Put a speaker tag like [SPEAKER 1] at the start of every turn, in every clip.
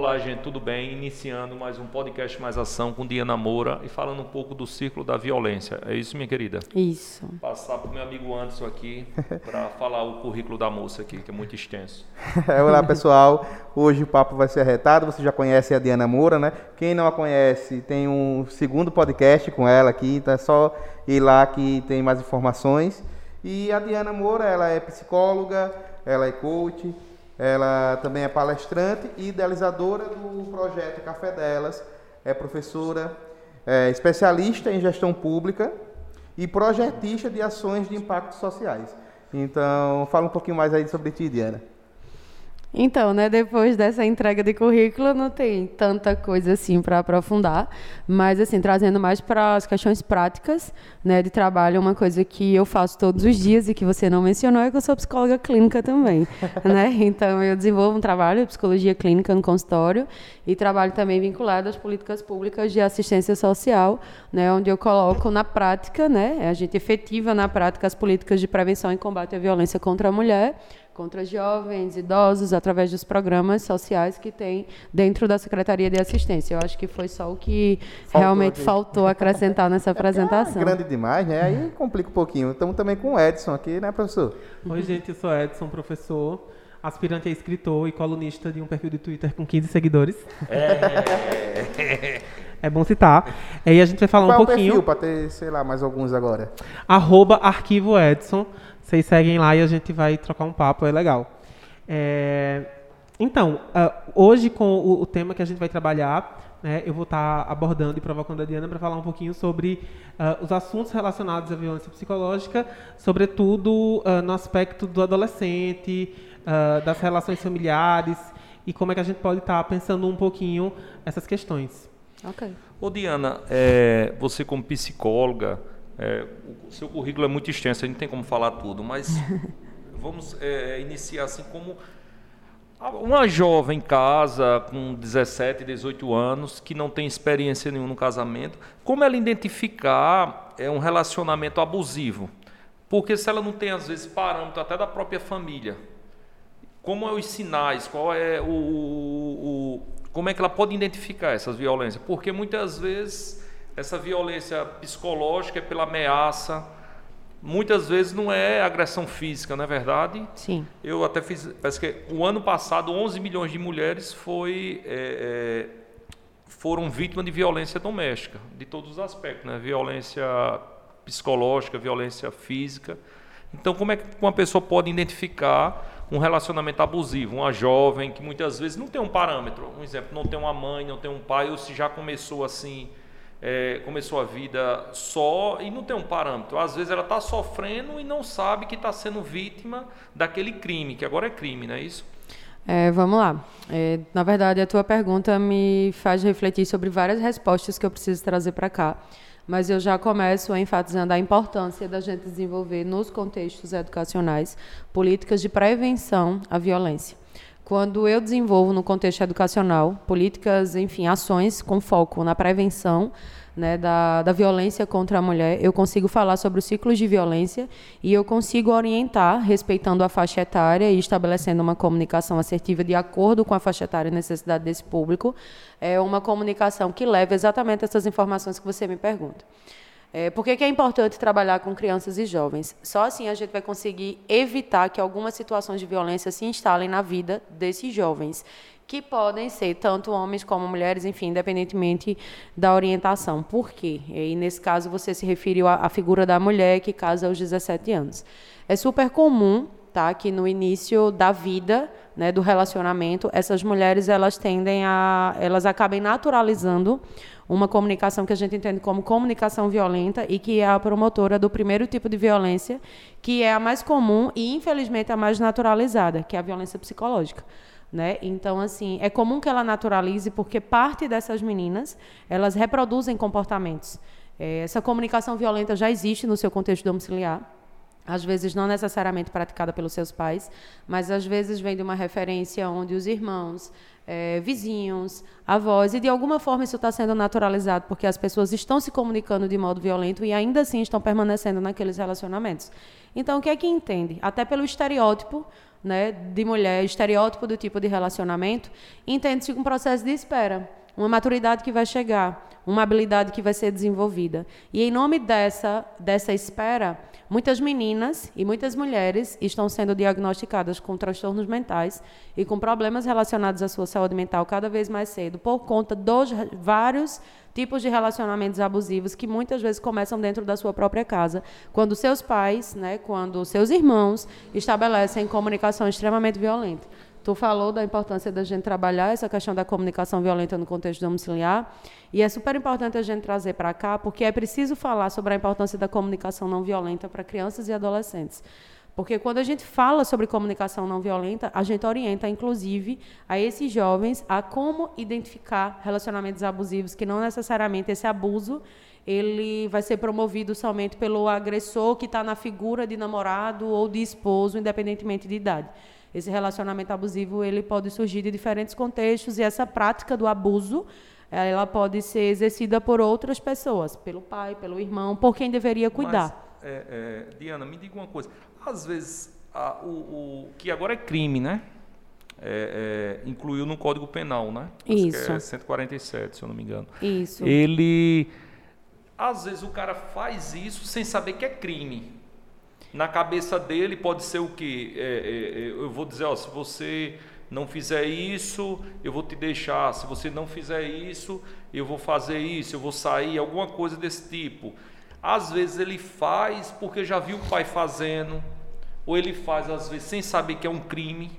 [SPEAKER 1] Olá, gente, tudo bem? Iniciando mais um podcast Mais Ação com Diana Moura e falando um pouco do círculo da violência. É isso, minha querida?
[SPEAKER 2] Isso.
[SPEAKER 1] Passar para o meu amigo Anderson aqui para falar o currículo da moça aqui, que é muito extenso.
[SPEAKER 3] Olá, pessoal. Hoje o papo vai ser arretado. Você já conhece a Diana Moura, né? Quem não a conhece, tem um segundo podcast com ela aqui, então é só ir lá que tem mais informações. E a Diana Moura, ela é psicóloga, ela é coach, ela também é palestrante e idealizadora do projeto Café Delas, é professora, é especialista em gestão pública e projetista de ações de impactos sociais. Então, fala um pouquinho mais aí sobre ti, Diana.
[SPEAKER 2] Então, né, depois dessa entrega de currículo, não tem tanta coisa assim para aprofundar, mas assim, trazendo mais para as questões práticas, né, de trabalho, uma coisa que eu faço todos os dias e que você não mencionou é que eu sou psicóloga clínica também, né? Então, eu desenvolvo um trabalho de psicologia clínica no consultório e trabalho também vinculado às políticas públicas de assistência social, né, onde eu coloco na prática, né, a gente efetiva na prática as políticas de prevenção e combate à violência contra a mulher contra jovens, idosos, através dos programas sociais que tem dentro da Secretaria de Assistência. Eu acho que foi só o que faltou realmente aqui. faltou acrescentar nessa é, é apresentação.
[SPEAKER 3] É grande demais, né? Aí complica um pouquinho. Estamos também com o Edson aqui, né, professor?
[SPEAKER 4] Oi, gente, eu sou Edson, professor aspirante a escritor e colunista de um perfil de Twitter com 15 seguidores. É, é bom citar. Aí a gente vai falar
[SPEAKER 3] Qual
[SPEAKER 4] um pouquinho.
[SPEAKER 3] É o perfil para ter, sei lá, mais alguns agora?
[SPEAKER 4] Arroba Arquivo Edson. Vocês seguem lá e a gente vai trocar um papo, é legal. É, então, uh, hoje com o, o, tema que a gente vai trabalhar, né, eu vou estar tá abordando e provocando a Diana para falar um pouquinho sobre uh, os assuntos relacionados à violência psicológica, sobretudo uh, no aspecto do adolescente, das relações familiares e como é que a gente pode estar tá pensando um pouquinho essas questões.
[SPEAKER 1] Ok. Ô Diana, é, você como psicóloga, é, o seu currículo é muito extenso, a gente não tem como falar tudo, mas vamos é, iniciar assim como uma jovem em casa com 17, 18 anos que não tem experiência nenhuma no casamento, como ela identificar é, um relacionamento abusivo? Porque se ela não tem às vezes parâmetro até da própria família, como é os sinais, qual é o, o, o como é que ela pode identificar essas violências? Porque muitas vezes essa violência psicológica é pela ameaça. Muitas vezes não é agressão física, não é verdade?
[SPEAKER 2] Sim.
[SPEAKER 1] Eu até fiz, parece que o ano passado 11 milhões de mulheres foi, é, é, foram vítimas de violência doméstica, de todos os aspectos, né? Violência psicológica, violência física. Então, como é que uma pessoa pode identificar um relacionamento abusivo? Uma jovem que muitas vezes não tem um parâmetro, um exemplo, não tem uma mãe, não tem um pai, ou se já começou assim é, começou a vida só e não tem um parâmetro. Às vezes ela está sofrendo e não sabe que está sendo vítima daquele crime, que agora é crime, não é isso?
[SPEAKER 2] É, vamos lá. É, na verdade, a tua pergunta me faz refletir sobre várias respostas que eu preciso trazer para cá. Mas eu já começo enfatizando a importância da gente desenvolver nos contextos educacionais políticas de prevenção à violência. Quando eu desenvolvo no contexto educacional políticas, enfim, ações com foco na prevenção né, da, da violência contra a mulher, eu consigo falar sobre os ciclos de violência e eu consigo orientar, respeitando a faixa etária e estabelecendo uma comunicação assertiva de acordo com a faixa etária e necessidade desse público, é uma comunicação que leva exatamente essas informações que você me pergunta. É, por que, que é importante trabalhar com crianças e jovens? Só assim a gente vai conseguir evitar que algumas situações de violência se instalem na vida desses jovens, que podem ser tanto homens como mulheres, enfim, independentemente da orientação. Por quê? E nesse caso você se referiu à, à figura da mulher que casa aos 17 anos. É super comum tá, que no início da vida né, do relacionamento, essas mulheres elas tendem a, elas acabem naturalizando uma comunicação que a gente entende como comunicação violenta e que é a promotora do primeiro tipo de violência, que é a mais comum e infelizmente a mais naturalizada, que é a violência psicológica. Né? Então, assim, é comum que ela naturalize porque parte dessas meninas elas reproduzem comportamentos. É, essa comunicação violenta já existe no seu contexto domiciliar às vezes não necessariamente praticada pelos seus pais, mas às vezes vem de uma referência onde os irmãos, é, vizinhos, avós, e de alguma forma isso está sendo naturalizado porque as pessoas estão se comunicando de modo violento e ainda assim estão permanecendo naqueles relacionamentos. Então, o que é que entende? Até pelo estereótipo né, de mulher, estereótipo do tipo de relacionamento, entende-se um processo de espera, uma maturidade que vai chegar, uma habilidade que vai ser desenvolvida. E em nome dessa, dessa espera, muitas meninas e muitas mulheres estão sendo diagnosticadas com transtornos mentais e com problemas relacionados à sua saúde mental cada vez mais cedo, por conta dos vários tipos de relacionamentos abusivos que muitas vezes começam dentro da sua própria casa, quando seus pais, né, quando seus irmãos estabelecem comunicação extremamente violenta. Tu falou da importância da gente trabalhar essa questão da comunicação violenta no contexto domiciliar, e é super importante a gente trazer para cá, porque é preciso falar sobre a importância da comunicação não violenta para crianças e adolescentes. Porque quando a gente fala sobre comunicação não violenta, a gente orienta, inclusive, a esses jovens a como identificar relacionamentos abusivos, que não necessariamente esse abuso ele vai ser promovido somente pelo agressor que está na figura de namorado ou de esposo, independentemente de idade. Esse relacionamento abusivo ele pode surgir de diferentes contextos e essa prática do abuso ela pode ser exercida por outras pessoas, pelo pai, pelo irmão, por quem deveria cuidar.
[SPEAKER 1] Mas, é, é, Diana, me diga uma coisa. Às vezes, a, o, o, que agora é crime, né? É, é, incluiu no Código Penal, né?
[SPEAKER 2] Acho Isso.
[SPEAKER 1] é 147, se eu não me engano.
[SPEAKER 2] Isso.
[SPEAKER 1] Ele, às vezes, o cara faz isso sem saber que é crime. Na cabeça dele pode ser o quê? É, é, é, eu vou dizer, ó, se você não fizer isso, eu vou te deixar. Se você não fizer isso, eu vou fazer isso, eu vou sair, alguma coisa desse tipo. Às vezes ele faz porque já viu o pai fazendo, ou ele faz às vezes sem saber que é um crime.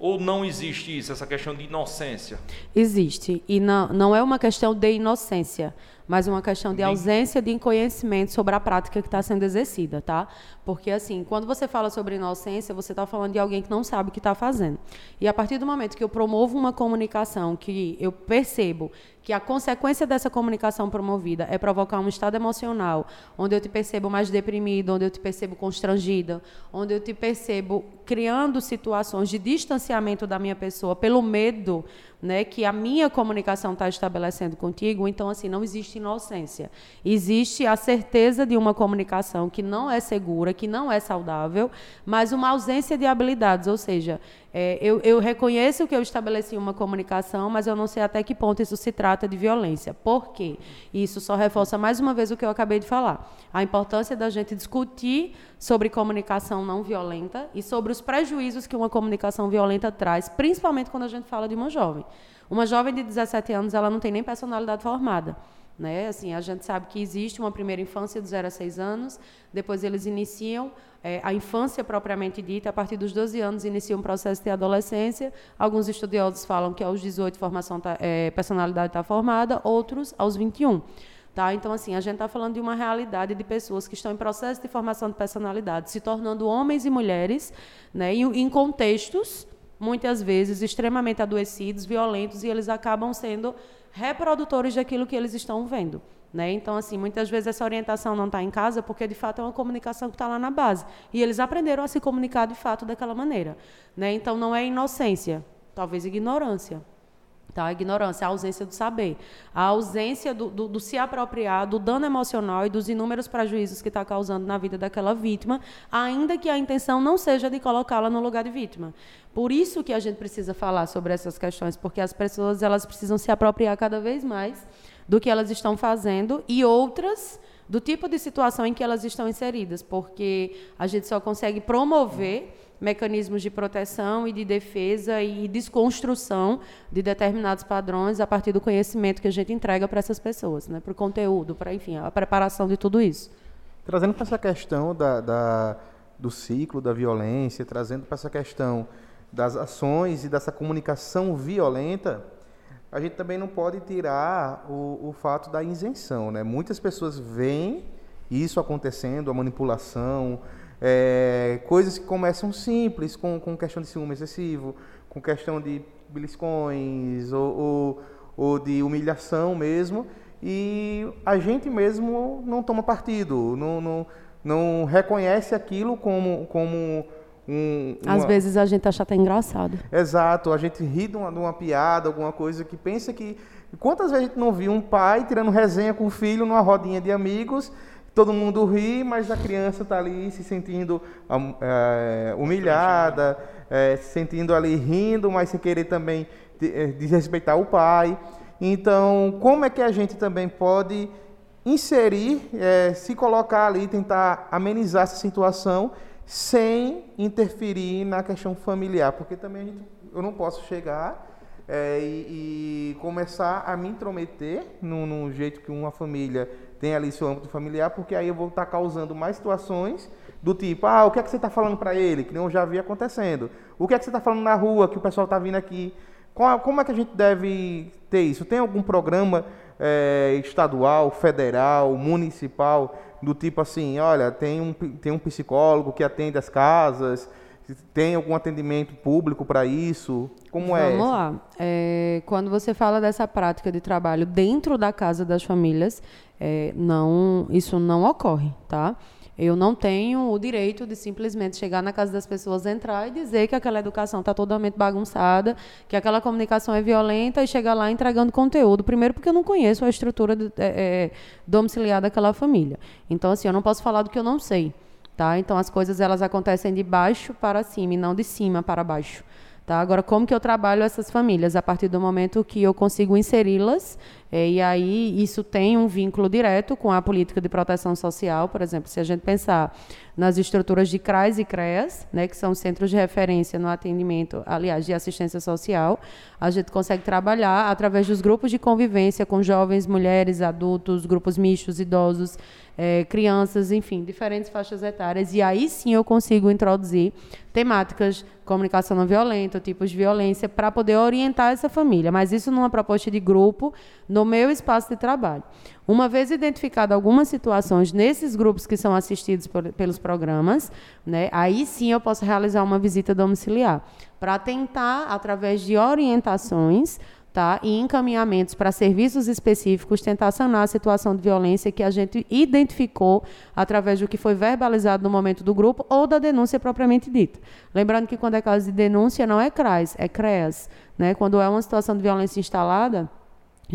[SPEAKER 1] Ou não existe isso, essa questão de inocência?
[SPEAKER 2] Existe. E não, não é uma questão de inocência mas uma questão de ausência de conhecimento sobre a prática que está sendo exercida, tá? Porque, assim, quando você fala sobre inocência, você está falando de alguém que não sabe o que está fazendo. E a partir do momento que eu promovo uma comunicação, que eu percebo que a consequência dessa comunicação promovida é provocar um estado emocional onde eu te percebo mais deprimido, onde eu te percebo constrangida, onde eu te percebo criando situações de distanciamento da minha pessoa pelo medo né, que a minha comunicação está estabelecendo contigo, então assim não existe inocência. Existe a certeza de uma comunicação que não é segura, que não é saudável, mas uma ausência de habilidades, ou seja, é, eu, eu, reconheço que eu estabeleci uma comunicação, mas eu não sei até que ponto isso se trata de violência. Por quê? Isso só reforça mais uma vez o que eu acabei de falar. A importância da gente discutir sobre comunicação não violenta e sobre os prejuízos que uma comunicação violenta traz, principalmente quando a gente fala de uma jovem. Uma jovem de 17 anos, ela não tem nem personalidade formada. Né? Assim, a gente sabe que existe uma primeira infância de 0 a 6 anos, depois eles iniciam é, a infância propriamente dita, a partir dos 12 anos inicia um processo de adolescência. Alguns estudiosos falam que aos 18 formação tá, é, personalidade está formada, outros aos 21. Tá? Então, assim, a gente está falando de uma realidade de pessoas que estão em processo de formação de personalidade, se tornando homens e mulheres, né, em, em contextos, muitas vezes, extremamente adoecidos, violentos, e eles acabam sendo reprodutores daquilo que eles estão vendo. Né? Então, assim, muitas vezes essa orientação não está em casa porque, de fato, é uma comunicação que está lá na base. E eles aprenderam a se comunicar, de fato, daquela maneira. Né? Então, não é inocência, talvez ignorância. Tá? A ignorância, a ausência do saber. A ausência do, do, do se apropriar do dano emocional e dos inúmeros prejuízos que está causando na vida daquela vítima, ainda que a intenção não seja de colocá-la no lugar de vítima. Por isso que a gente precisa falar sobre essas questões, porque as pessoas elas precisam se apropriar cada vez mais do que elas estão fazendo e outras do tipo de situação em que elas estão inseridas, porque a gente só consegue promover mecanismos de proteção e de defesa e desconstrução de determinados padrões a partir do conhecimento que a gente entrega para essas pessoas, né? para o conteúdo, para enfim a preparação de tudo isso.
[SPEAKER 3] Trazendo para essa questão da, da, do ciclo da violência, trazendo para essa questão das ações e dessa comunicação violenta, a gente também não pode tirar o, o fato da isenção. Né? Muitas pessoas veem isso acontecendo, a manipulação, é, coisas que começam simples, com, com questão de ciúme excessivo, com questão de beliscões ou, ou, ou de humilhação mesmo, e a gente mesmo não toma partido, não, não, não reconhece aquilo como, como um,
[SPEAKER 2] uma... Às vezes a gente acha até engraçado.
[SPEAKER 3] Exato, a gente ri de uma, de uma piada, alguma coisa que pensa que. Quantas vezes a gente não viu um pai tirando resenha com o filho numa rodinha de amigos todo mundo ri, mas a criança está ali se sentindo é, humilhada, é, se sentindo ali rindo, mas sem querer também eh, desrespeitar o pai. Então, como é que a gente também pode inserir, é, se colocar ali, tentar amenizar essa situação sem interferir na questão familiar? Porque também gente, eu não posso chegar é, e, e, começar a me intrometer no, no, jeito que uma família tem ali seu âmbito familiar, porque aí eu vou estar causando mais situações do tipo, ah, o que é que você está falando para ele, que eu já vi acontecendo. O que é que você está falando na rua, que o pessoal está vindo aqui. Como é que a gente deve ter isso? Tem algum programa é, estadual, federal, municipal, do tipo assim, olha, tem um, tem um psicólogo que atende as casas, tem algum atendimento público para isso? Como
[SPEAKER 2] Vamos
[SPEAKER 3] é?
[SPEAKER 2] Vamos lá. É, quando você fala dessa prática de trabalho dentro da casa das famílias, é, não, isso não ocorre, tá? Eu não tenho o direito de simplesmente chegar na casa das pessoas, entrar e dizer que aquela educação está totalmente bagunçada, que aquela comunicação é violenta e chegar lá entregando conteúdo. Primeiro, porque eu não conheço a estrutura de, é, é domiciliar daquela família. Então, assim, eu não posso falar do que eu não sei. Tá? Então as coisas elas acontecem de baixo para cima e não de cima para baixo. Tá? Agora, como que eu trabalho essas famílias? A partir do momento que eu consigo inseri-las, é, e aí isso tem um vínculo direto com a política de proteção social, por exemplo, se a gente pensar nas estruturas de CRAS e CREAS, né, que são centros de referência no atendimento, aliás, de assistência social, a gente consegue trabalhar através dos grupos de convivência com jovens, mulheres, adultos, grupos mistos, idosos, é, crianças, enfim, diferentes faixas etárias. E aí sim eu consigo introduzir temáticas, comunicação não violenta, tipos de violência, para poder orientar essa família. Mas isso numa proposta de grupo, meu espaço de trabalho. Uma vez identificado algumas situações nesses grupos que são assistidos por, pelos programas, né, aí sim eu posso realizar uma visita domiciliar para tentar, através de orientações, tá, e encaminhamentos para serviços específicos, tentar sanar a situação de violência que a gente identificou através do que foi verbalizado no momento do grupo ou da denúncia propriamente dita. Lembrando que quando é caso de denúncia não é CRAS, é CREAS. Né? Quando é uma situação de violência instalada,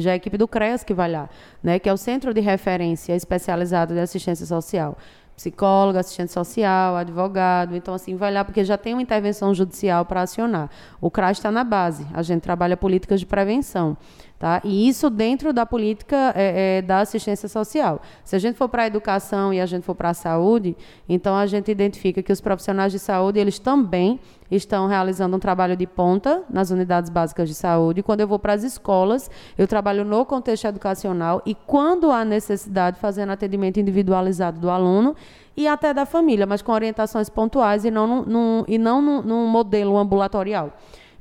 [SPEAKER 2] já a equipe do CREAS que vai lá, né, que é o Centro de Referência Especializado de Assistência Social. Psicólogo, assistente social, advogado, então assim, vai lá porque já tem uma intervenção judicial para acionar. O CRAS está na base, a gente trabalha políticas de prevenção. Tá? E isso dentro da política é, é, da assistência social. Se a gente for para a educação e a gente for para a saúde, então a gente identifica que os profissionais de saúde eles também estão realizando um trabalho de ponta nas unidades básicas de saúde. Quando eu vou para as escolas, eu trabalho no contexto educacional e quando há necessidade, fazendo atendimento individualizado do aluno e até da família, mas com orientações pontuais e não num, num e não num, num modelo ambulatorial.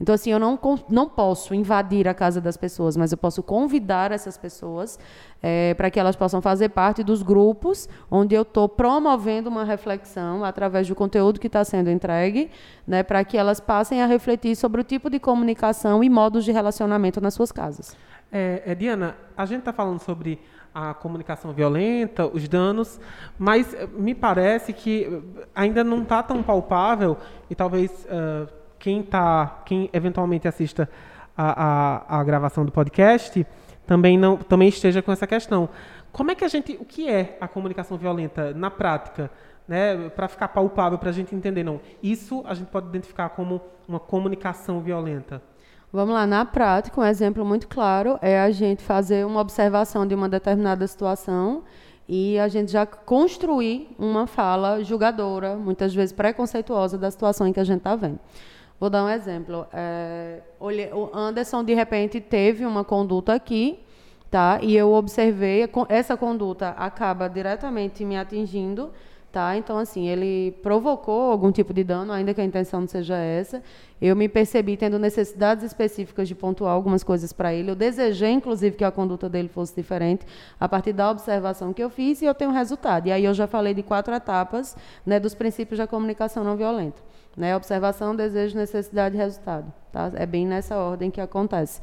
[SPEAKER 2] Então, assim, eu não, não posso invadir a casa das pessoas, mas eu posso convidar essas pessoas é, para que elas possam fazer parte dos grupos onde eu estou promovendo uma reflexão através do conteúdo que está sendo entregue, né, para que elas passem a refletir sobre o tipo de comunicação e modos de relacionamento nas suas casas.
[SPEAKER 4] É, é, Diana, a gente está falando sobre a comunicação violenta, os danos, mas me parece que ainda não está tão palpável e talvez uh, quem tá, quem eventualmente assista a, a, a, gravação do podcast também não, também esteja com essa questão. Como é que a gente, o que é a comunicação violenta na prática, né, para ficar palpável para a gente entender não? Isso a gente pode identificar como uma comunicação violenta.
[SPEAKER 2] Vamos lá, na prática, um exemplo muito claro é a gente fazer uma observação de uma determinada situação e a gente já construir uma fala julgadora, muitas vezes preconceituosa da situação em que a gente está vendo. Vou dar um exemplo. É, o Anderson, de repente, teve uma conduta aqui, tá? E eu observei, essa conduta acaba diretamente me atingindo, tá? Então, assim, ele provocou algum tipo de dano, ainda que a intenção não seja essa. Eu me percebi tendo necessidades específicas de pontuar algumas coisas para ele. Eu desejei, inclusive, que a conduta dele fosse diferente a partir da observação que eu fiz e eu tenho resultado. E aí eu já falei de quatro etapas né, dos princípios da comunicação não violenta. Né? Observação, desejo, necessidade e resultado. Tá? É bem nessa ordem que acontece.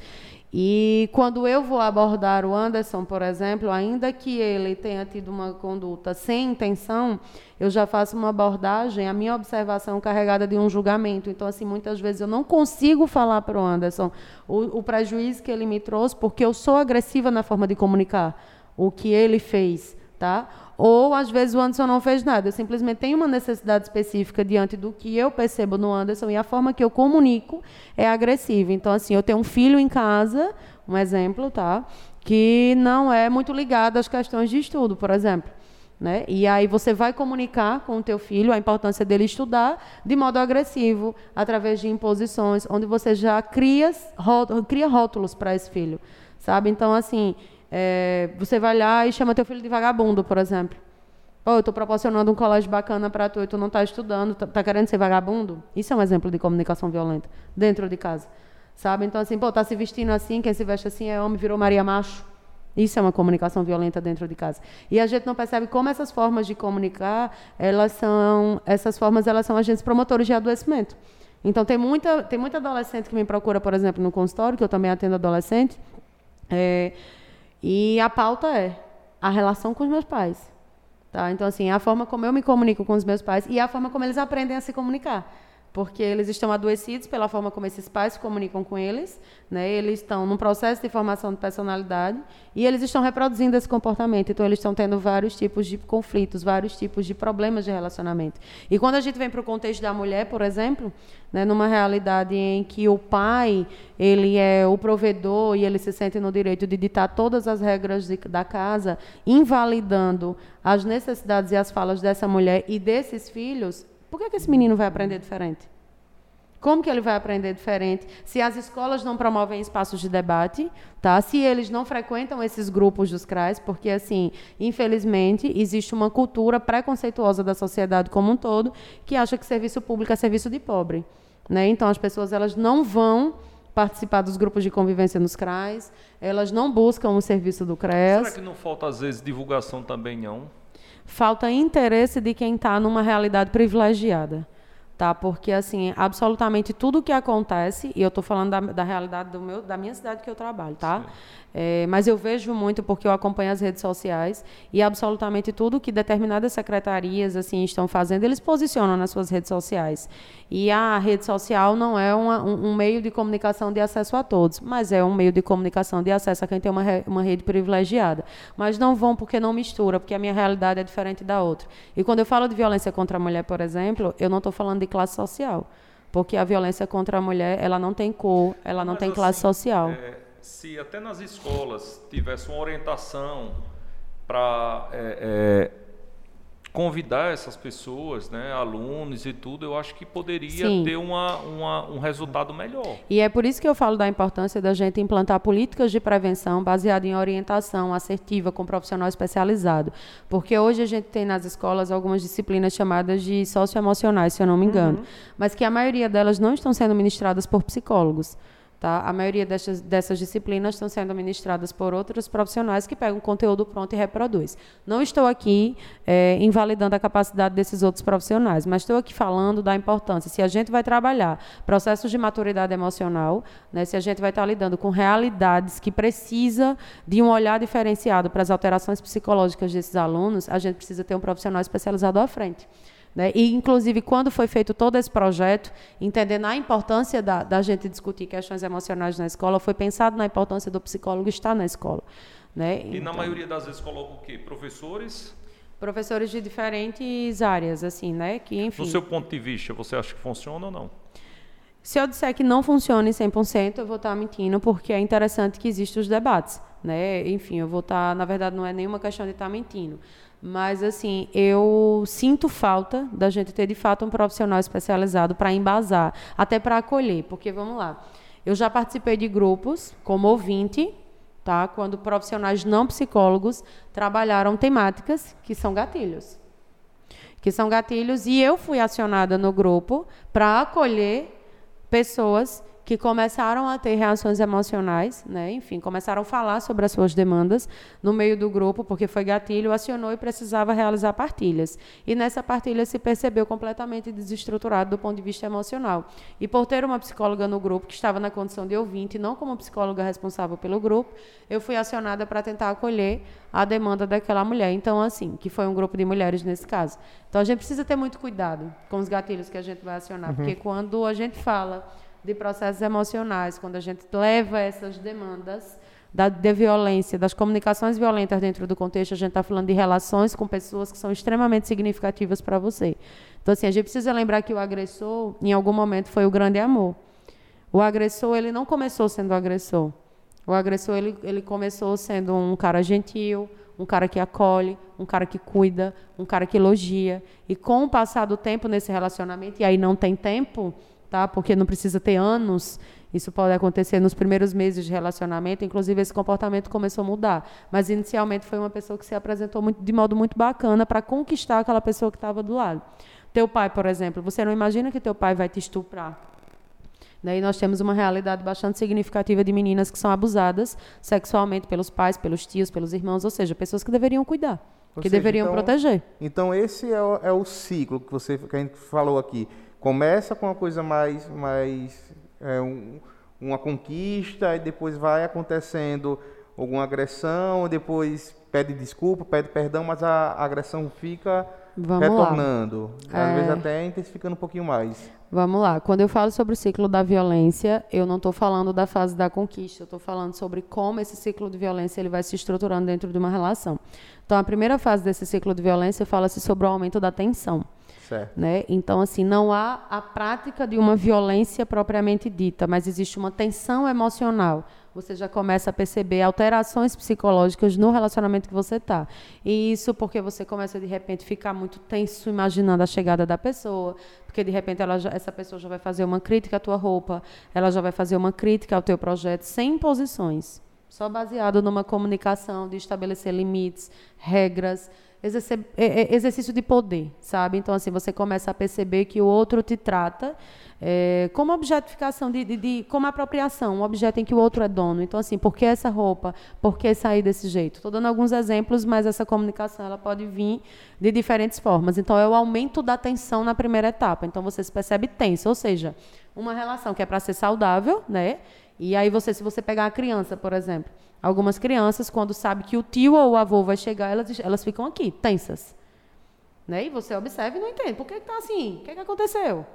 [SPEAKER 2] E quando eu vou abordar o Anderson, por exemplo, ainda que ele tenha tido uma conduta sem intenção, eu já faço uma abordagem, a minha observação carregada de um julgamento. Então, assim, muitas vezes eu não consigo falar para o Anderson o, o prejuízo que ele me trouxe, porque eu sou agressiva na forma de comunicar o que ele fez tá? Ou às vezes o Anderson não fez nada, eu simplesmente tenho uma necessidade específica diante do que eu percebo no Anderson e a forma que eu comunico é agressiva. Então assim, eu tenho um filho em casa, um exemplo, tá? Que não é muito ligado às questões de estudo, por exemplo. Né? E aí você vai comunicar com o teu filho a importância dele estudar de modo agressivo, através de imposições, onde você já cria, cria rótulos para esse filho, sabe? Então, assim, é, você vai lá e chama teu filho de vagabundo, por exemplo. Pô, eu estou proporcionando um colégio bacana para tu e tu não está estudando, tá, tá, querendo ser vagabundo? Isso é um exemplo de comunicação violenta dentro de casa, sabe? Então, assim, pô, tá se vestindo assim, quem se veste assim é homem, virou Maria Macho. Isso é uma comunicação violenta dentro de casa. E a gente não percebe como essas formas de comunicar, elas são, essas formas elas são agentes promotores de adoecimento. Então tem muita, tem muita adolescente que me procura, por exemplo, no consultório, que eu também atendo adolescente, é, e a pauta é a relação com os meus pais. Tá? Então, assim, a forma como eu me comunico com os meus pais e a forma como eles aprendem a se comunicar porque eles estão adoecidos pela forma como esses pais se comunicam com eles, né? Eles estão num processo de formação de personalidade e eles estão reproduzindo esse comportamento. Então eles estão tendo vários tipos de conflitos, vários tipos de problemas de relacionamento. E quando a gente vem para o contexto da mulher, por exemplo, né, numa realidade em que o pai ele é o provedor e ele se sente no direito de ditar todas as regras de, da casa, invalidando as necessidades e as falas dessa mulher e desses filhos, por que, que esse menino vai aprender diferente? Como que ele vai aprender diferente se as escolas não promovem espaços de debate, tá? Se eles não frequentam esses grupos dos CRAs, porque assim, infelizmente, existe uma cultura preconceituosa da sociedade como um todo que acha que serviço público é serviço de pobre, né? Então as pessoas elas não vão participar dos grupos de convivência nos CRAs, elas não buscam o serviço do CRES.
[SPEAKER 1] Será que não falta às vezes divulgação também não?
[SPEAKER 2] Falta interesse de quem está numa realidade privilegiada. Tá? Porque, assim, absolutamente tudo que acontece, e eu estou falando da, da, realidade do meu, da minha cidade que eu trabalho, tá? É, mas eu vejo muito porque eu acompanho as redes sociais e absolutamente tudo que determinadas secretarias assim estão fazendo, eles posicionam nas suas redes sociais. E a rede social não é uma, um, um, meio de comunicação de acesso a todos, mas é um meio de comunicação de acesso a quem tem uma, re, uma rede privilegiada. Mas não vão porque não mistura, porque a minha realidade é diferente da outra. E quando eu falo de violência contra a mulher, por exemplo, eu não estou falando de classe social. Porque a violência contra a mulher, ela não tem cor, ela não mas, tem classe assim, social. É
[SPEAKER 1] se até nas escolas tivesse uma orientação para é, é, convidar essas pessoas, né, alunos e tudo, eu acho que poderia Sim. ter uma, uma, um resultado melhor.
[SPEAKER 2] E é por isso que eu falo da importância da gente implantar políticas de prevenção baseadas em orientação assertiva com profissional especializado. Porque hoje a gente tem nas escolas algumas disciplinas chamadas de socioemocionais, se eu não me engano, uhum. mas que a maioria delas não estão sendo ministradas por psicólogos. Tá? A maioria dessas, dessas disciplinas estão sendo ministradas por outros profissionais que pegam conteúdo pronto e reproduz. Não estou aqui é, invalidando a capacidade desses outros profissionais, mas estou aqui falando da importância. Se a gente vai trabalhar processos de maturidade emocional, né, se a gente vai estar lidando com realidades que precisa de um olhar diferenciado para as alterações psicológicas desses alunos, a gente precisa ter um profissional especializado à frente. Né? E, inclusive, quando foi feito todo esse projeto, entendendo a importância da, da gente discutir questões emocionais na escola, foi pensado na importância do psicólogo estar na escola. Né?
[SPEAKER 1] E então, na maioria das vezes coloca o quê? Professores?
[SPEAKER 2] Professores de diferentes áreas, assim, né? Que, enfim,
[SPEAKER 1] no seu ponto de vista, você acha que funciona ou não?
[SPEAKER 2] Se eu disser que não funciona em 100%, eu vou estar mentindo, porque é interessante que existam os debates. Né? Enfim, eu vou estar, na verdade, não é nenhuma questão de estar mentindo. Mas, assim, eu sinto falta da gente ter, de fato, um profissional especializado para embasar, até para acolher. Porque, vamos lá, eu já participei de grupos como ouvinte, tá? quando profissionais não psicólogos trabalharam temáticas que são gatilhos. Que são gatilhos, e eu fui acionada no grupo para acolher pessoas que começaram a ter reações emocionais, né? enfim, começaram a falar sobre as suas demandas no meio do grupo, porque foi gatilho, acionou e precisava realizar partilhas. E nessa partilha se percebeu completamente desestruturado do ponto de vista emocional. E por ter uma psicóloga no grupo que estava na condição de ouvinte, não como psicóloga responsável pelo grupo, eu fui acionada para tentar acolher a demanda daquela mulher. Então, assim, que foi um grupo de mulheres nesse caso. Então, a gente precisa ter muito cuidado com os gatilhos que a gente vai acionar, uhum. porque quando a gente fala de processos emocionais, quando a gente leva essas demandas da, de violência, das comunicações violentas dentro do contexto, a gente está falando de relações com pessoas que são extremamente significativas para você. Então, assim, a gente precisa lembrar que o agressor, em algum momento, foi o grande amor. O agressor, ele não começou sendo agressor. O agressor, ele, ele começou sendo um cara gentil, um cara que acolhe, um cara que cuida, um cara que elogia. E com o passar do tempo nesse relacionamento, e aí não tem tempo, tá? Porque não precisa ter anos. Isso pode acontecer nos primeiros meses de relacionamento, inclusive esse comportamento começou a mudar. Mas inicialmente foi uma pessoa que se apresentou muito, de modo muito bacana para conquistar aquela pessoa que estava do lado. Teu pai, por exemplo, você não imagina que teu pai vai te estuprar. Daí nós temos uma realidade bastante significativa de meninas que são abusadas sexualmente pelos pais, pelos tios, pelos irmãos, ou seja, pessoas que deveriam cuidar, ou que seja, deveriam
[SPEAKER 3] então,
[SPEAKER 2] proteger.
[SPEAKER 3] Então esse é o, é o, ciclo que você que a gente falou aqui. Começa com uma coisa mais, mais é, um, uma conquista e depois vai acontecendo alguma agressão, depois pede desculpa, pede perdão, mas a agressão fica Vamos retornando. Lá. Às é... vezes até intensificando um pouquinho mais.
[SPEAKER 2] Vamos lá. Quando eu falo sobre o ciclo da violência, eu não estou falando da fase da conquista. Eu estou falando sobre como esse ciclo de violência ele vai se estruturando dentro de uma relação. Então, a primeira fase desse ciclo de violência fala-se sobre o aumento da tensão. Certo. Né? Então, assim, não há a prática de uma violência propriamente dita, mas existe uma tensão emocional você já começa a perceber alterações psicológicas no relacionamento que você está. E isso porque você começa de repente ficar muito tenso imaginando a chegada da pessoa, porque de repente ela já, essa pessoa já vai fazer uma crítica à tua roupa, ela já vai fazer uma crítica ao teu projeto sem imposições, só baseado numa comunicação de estabelecer limites, regras, é, é, exercício de poder, sabe? Então assim você começa a perceber que o outro te trata é, como objetificação, de, de, de, como apropriação, um objeto em que o outro é dono. Então, assim, por que essa roupa? Por que sair desse jeito? Estou dando alguns exemplos, mas essa comunicação ela pode vir de diferentes formas. Então, é o aumento da tensão na primeira etapa. Então, você se percebe tenso, ou seja, uma relação que é para ser saudável, né? E aí você, se você pegar a criança, por exemplo, algumas crianças, quando sabe que o tio ou o avô vai chegar, elas, elas ficam aqui, tensas. Né? E você observa e não entende. Por que está assim? O que, que aconteceu?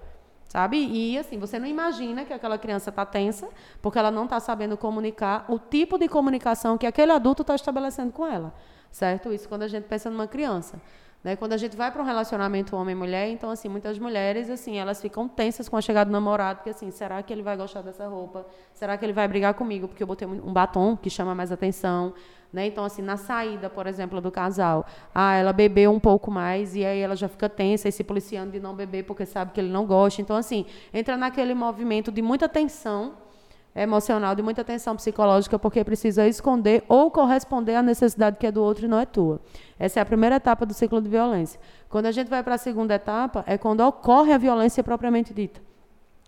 [SPEAKER 2] Sabe? E assim, você não imagina que aquela criança está tensa porque ela não está sabendo comunicar o tipo de comunicação que aquele adulto está estabelecendo com ela. Certo? Isso quando a gente pensa numa criança. Né? Quando a gente vai para um relacionamento homem-mulher, então, assim, muitas mulheres, assim, elas ficam tensas com a chegada do namorado, porque, assim, será que ele vai gostar dessa roupa? Será que ele vai brigar comigo porque eu botei um batom que chama mais atenção? Né? Então, assim, na saída, por exemplo, do casal, ah, ela bebeu um pouco mais e aí ela já fica tensa e se policiando de não beber porque sabe que ele não gosta. Então, assim, entra naquele movimento de muita tensão emocional, de muita tensão psicológica, porque precisa esconder ou corresponder à necessidade que é do outro e não é tua. Essa é a primeira etapa do ciclo de violência. Quando a gente vai para a segunda etapa, é quando ocorre a violência propriamente dita.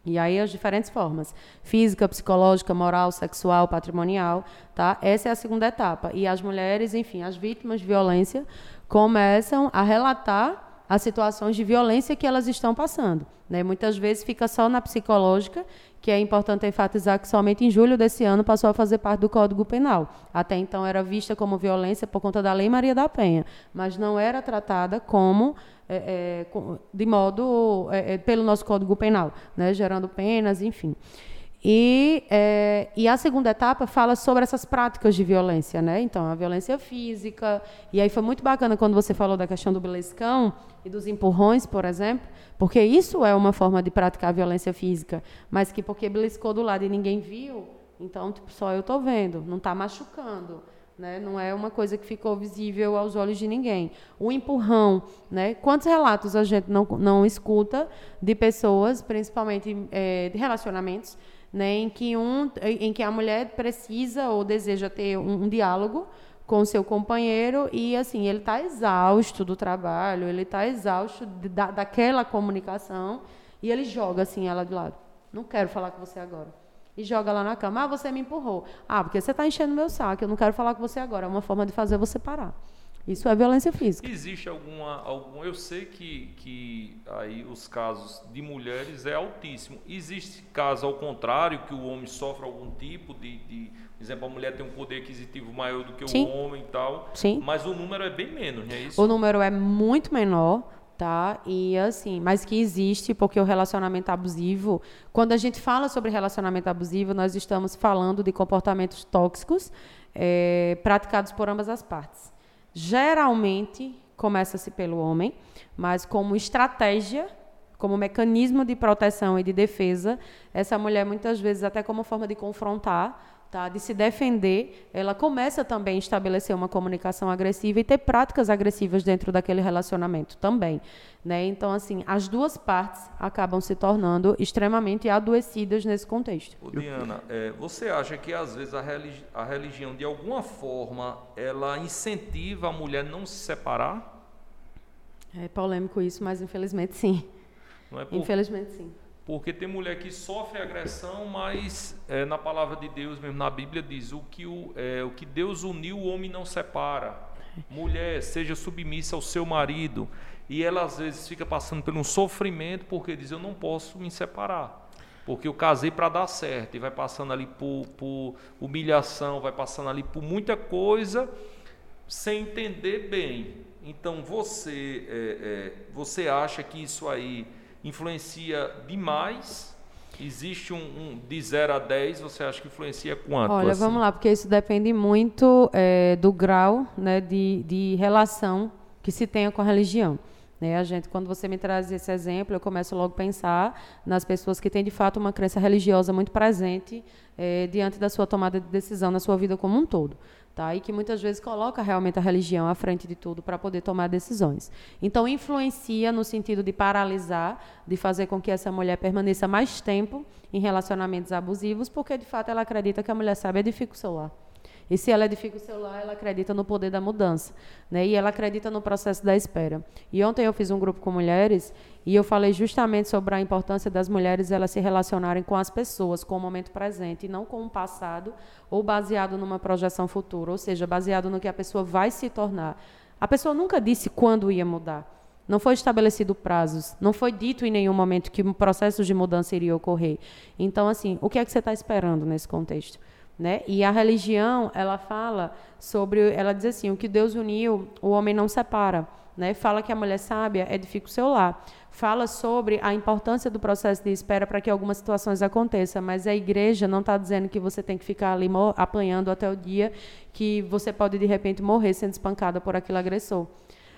[SPEAKER 2] E aí as diferentes formas, física, psicológica, moral, sexual, patrimonial, tá? Essa é a segunda etapa. E as mulheres, enfim, as vítimas de violência começam a relatar as situações de violência que elas estão passando. Né? Muitas vezes fica só na psicológica, que é importante enfatizar que somente em julho desse ano passou a fazer parte do Código Penal. Até então era vista como violência por conta da Lei Maria da Penha, mas não era tratada como é, é, de modo é, é, pelo nosso Código Penal, né, gerando penas, enfim. E, é, e a segunda etapa fala sobre essas práticas de violência, né? Então, a violência física. E aí foi muito bacana quando você falou da questão do beliscão e dos empurrões, por exemplo, porque isso é uma forma de praticar violência física, mas que porque beliscou do lado e ninguém viu, então tipo, só eu estou vendo, não está machucando. Né? Não é uma coisa que ficou visível aos olhos de ninguém. O empurrão, né? Quantos relatos a gente não, não escuta de pessoas, principalmente é, de relacionamentos, né? Em que um, em que a mulher precisa ou deseja ter um, um diálogo com seu companheiro e assim ele está exausto do trabalho, ele está exausto de, da, daquela comunicação e ele joga assim ela de lado. Não quero falar com você agora e joga lá na cama. Ah, você me empurrou. Ah, porque você está enchendo meu saco. Eu não quero falar com você agora. É uma forma de fazer você parar. Isso é violência física.
[SPEAKER 1] Existe alguma, algum, eu sei que, que aí os casos de mulheres é altíssimo. Existe caso ao contrário que o homem sofre algum tipo de, de por exemplo, a mulher tem um poder aquisitivo maior do que Sim. o homem e tal.
[SPEAKER 2] Sim.
[SPEAKER 1] Mas o número é bem menos, não é isso?
[SPEAKER 2] O número é muito menor tá? E assim, mas que existe porque o relacionamento abusivo, quando a gente fala sobre relacionamento abusivo, nós estamos falando de comportamentos tóxicos é, praticados por ambas as partes. Geralmente começa-se pelo homem, mas como estratégia, como mecanismo de proteção e de defesa, essa mulher muitas vezes até como forma de confrontar tá, de se defender, ela começa também a estabelecer uma comunicação agressiva e ter práticas agressivas dentro daquele relacionamento também. Né? Então, assim, as duas partes acabam se tornando extremamente adoecidas nesse contexto.
[SPEAKER 1] Ô, Diana, é, você acha que às vezes a, religi a religião, de alguma forma, ela incentiva a mulher a não se separar?
[SPEAKER 2] É polêmico isso, mas infelizmente sim.
[SPEAKER 1] É por...
[SPEAKER 2] Infelizmente sim.
[SPEAKER 1] Porque tem mulher que sofre agressão, mas é, na palavra de Deus, mesmo na Bíblia, diz: o que, o, é, o que Deus uniu, o homem não separa. Mulher, seja submissa ao seu marido. E ela às vezes fica passando por um sofrimento porque diz: Eu não posso me separar. Porque eu casei para dar certo. E vai passando ali por, por humilhação, vai passando ali por muita coisa, sem entender bem. Então você, é, é você acha que isso aí influencia demais? Existe um, um, de 0 a 10, você acha que influencia quanto?
[SPEAKER 2] Olha, assim? vamos lá, porque isso depende muito é, do grau né, de, de relação que se tenha com a religião. Né? A gente, quando você me traz esse exemplo, eu começo logo a pensar nas pessoas que têm de fato uma crença religiosa muito presente é, diante da sua tomada de decisão na sua vida como um todo tá? E que muitas vezes coloca realmente a religião à frente de tudo para poder tomar decisões. Então influencia no sentido de paralisar, de fazer com que essa mulher permaneça mais tempo em relacionamentos abusivos, porque de fato ela acredita que a mulher sabe edificar o seu. E se ela edifica o celular, ela acredita no poder da mudança. Né? E ela acredita no processo da espera. E ontem eu fiz um grupo com mulheres e eu falei justamente sobre a importância das mulheres elas se relacionarem com as pessoas, com o momento presente, e não com o passado ou baseado numa projeção futura, ou seja, baseado no que a pessoa vai se tornar. A pessoa nunca disse quando ia mudar. Não foi estabelecido prazos, não foi dito em nenhum momento que um processo de mudança iria ocorrer. Então, assim, o que é que você está esperando nesse contexto? Né? E a religião, ela fala sobre, ela diz assim, o que Deus uniu, o homem não separa. Né? Fala que a mulher sábia edifica o seu lar. Fala sobre a importância do processo de espera para que algumas situações aconteçam, mas a igreja não está dizendo que você tem que ficar ali apanhando até o dia que você pode, de repente, morrer sendo espancada por aquele agressor.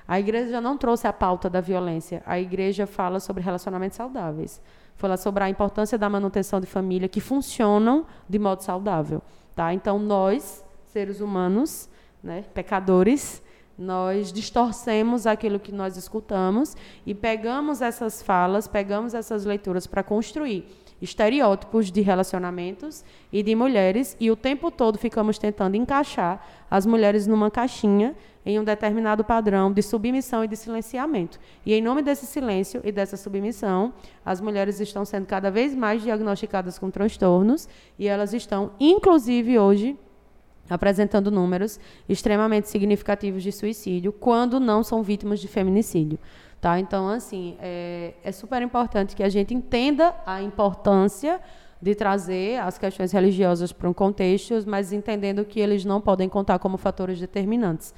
[SPEAKER 2] A igreja não trouxe a pauta da violência. A igreja fala sobre relacionamentos saudáveis fala sobre a importância da manutenção de família que funcionam de modo saudável. Tá? Então, nós, seres humanos, né, pecadores, nós distorcemos aquilo que nós escutamos e pegamos essas falas, pegamos essas leituras para construir estereótipos de relacionamentos e de mulheres e o tempo todo ficamos tentando encaixar as mulheres numa caixinha em um determinado padrão de submissão e de silenciamento. E em nome desse silêncio e dessa submissão, as mulheres estão sendo cada vez mais diagnosticadas com transtornos e elas estão, inclusive hoje, apresentando números extremamente significativos de suicídio quando não são vítimas de feminicídio. Tá? Então, assim, é, é super importante que a gente entenda a importância de trazer as questões religiosas para um contexto, mas entendendo que eles não podem contar como fatores determinantes.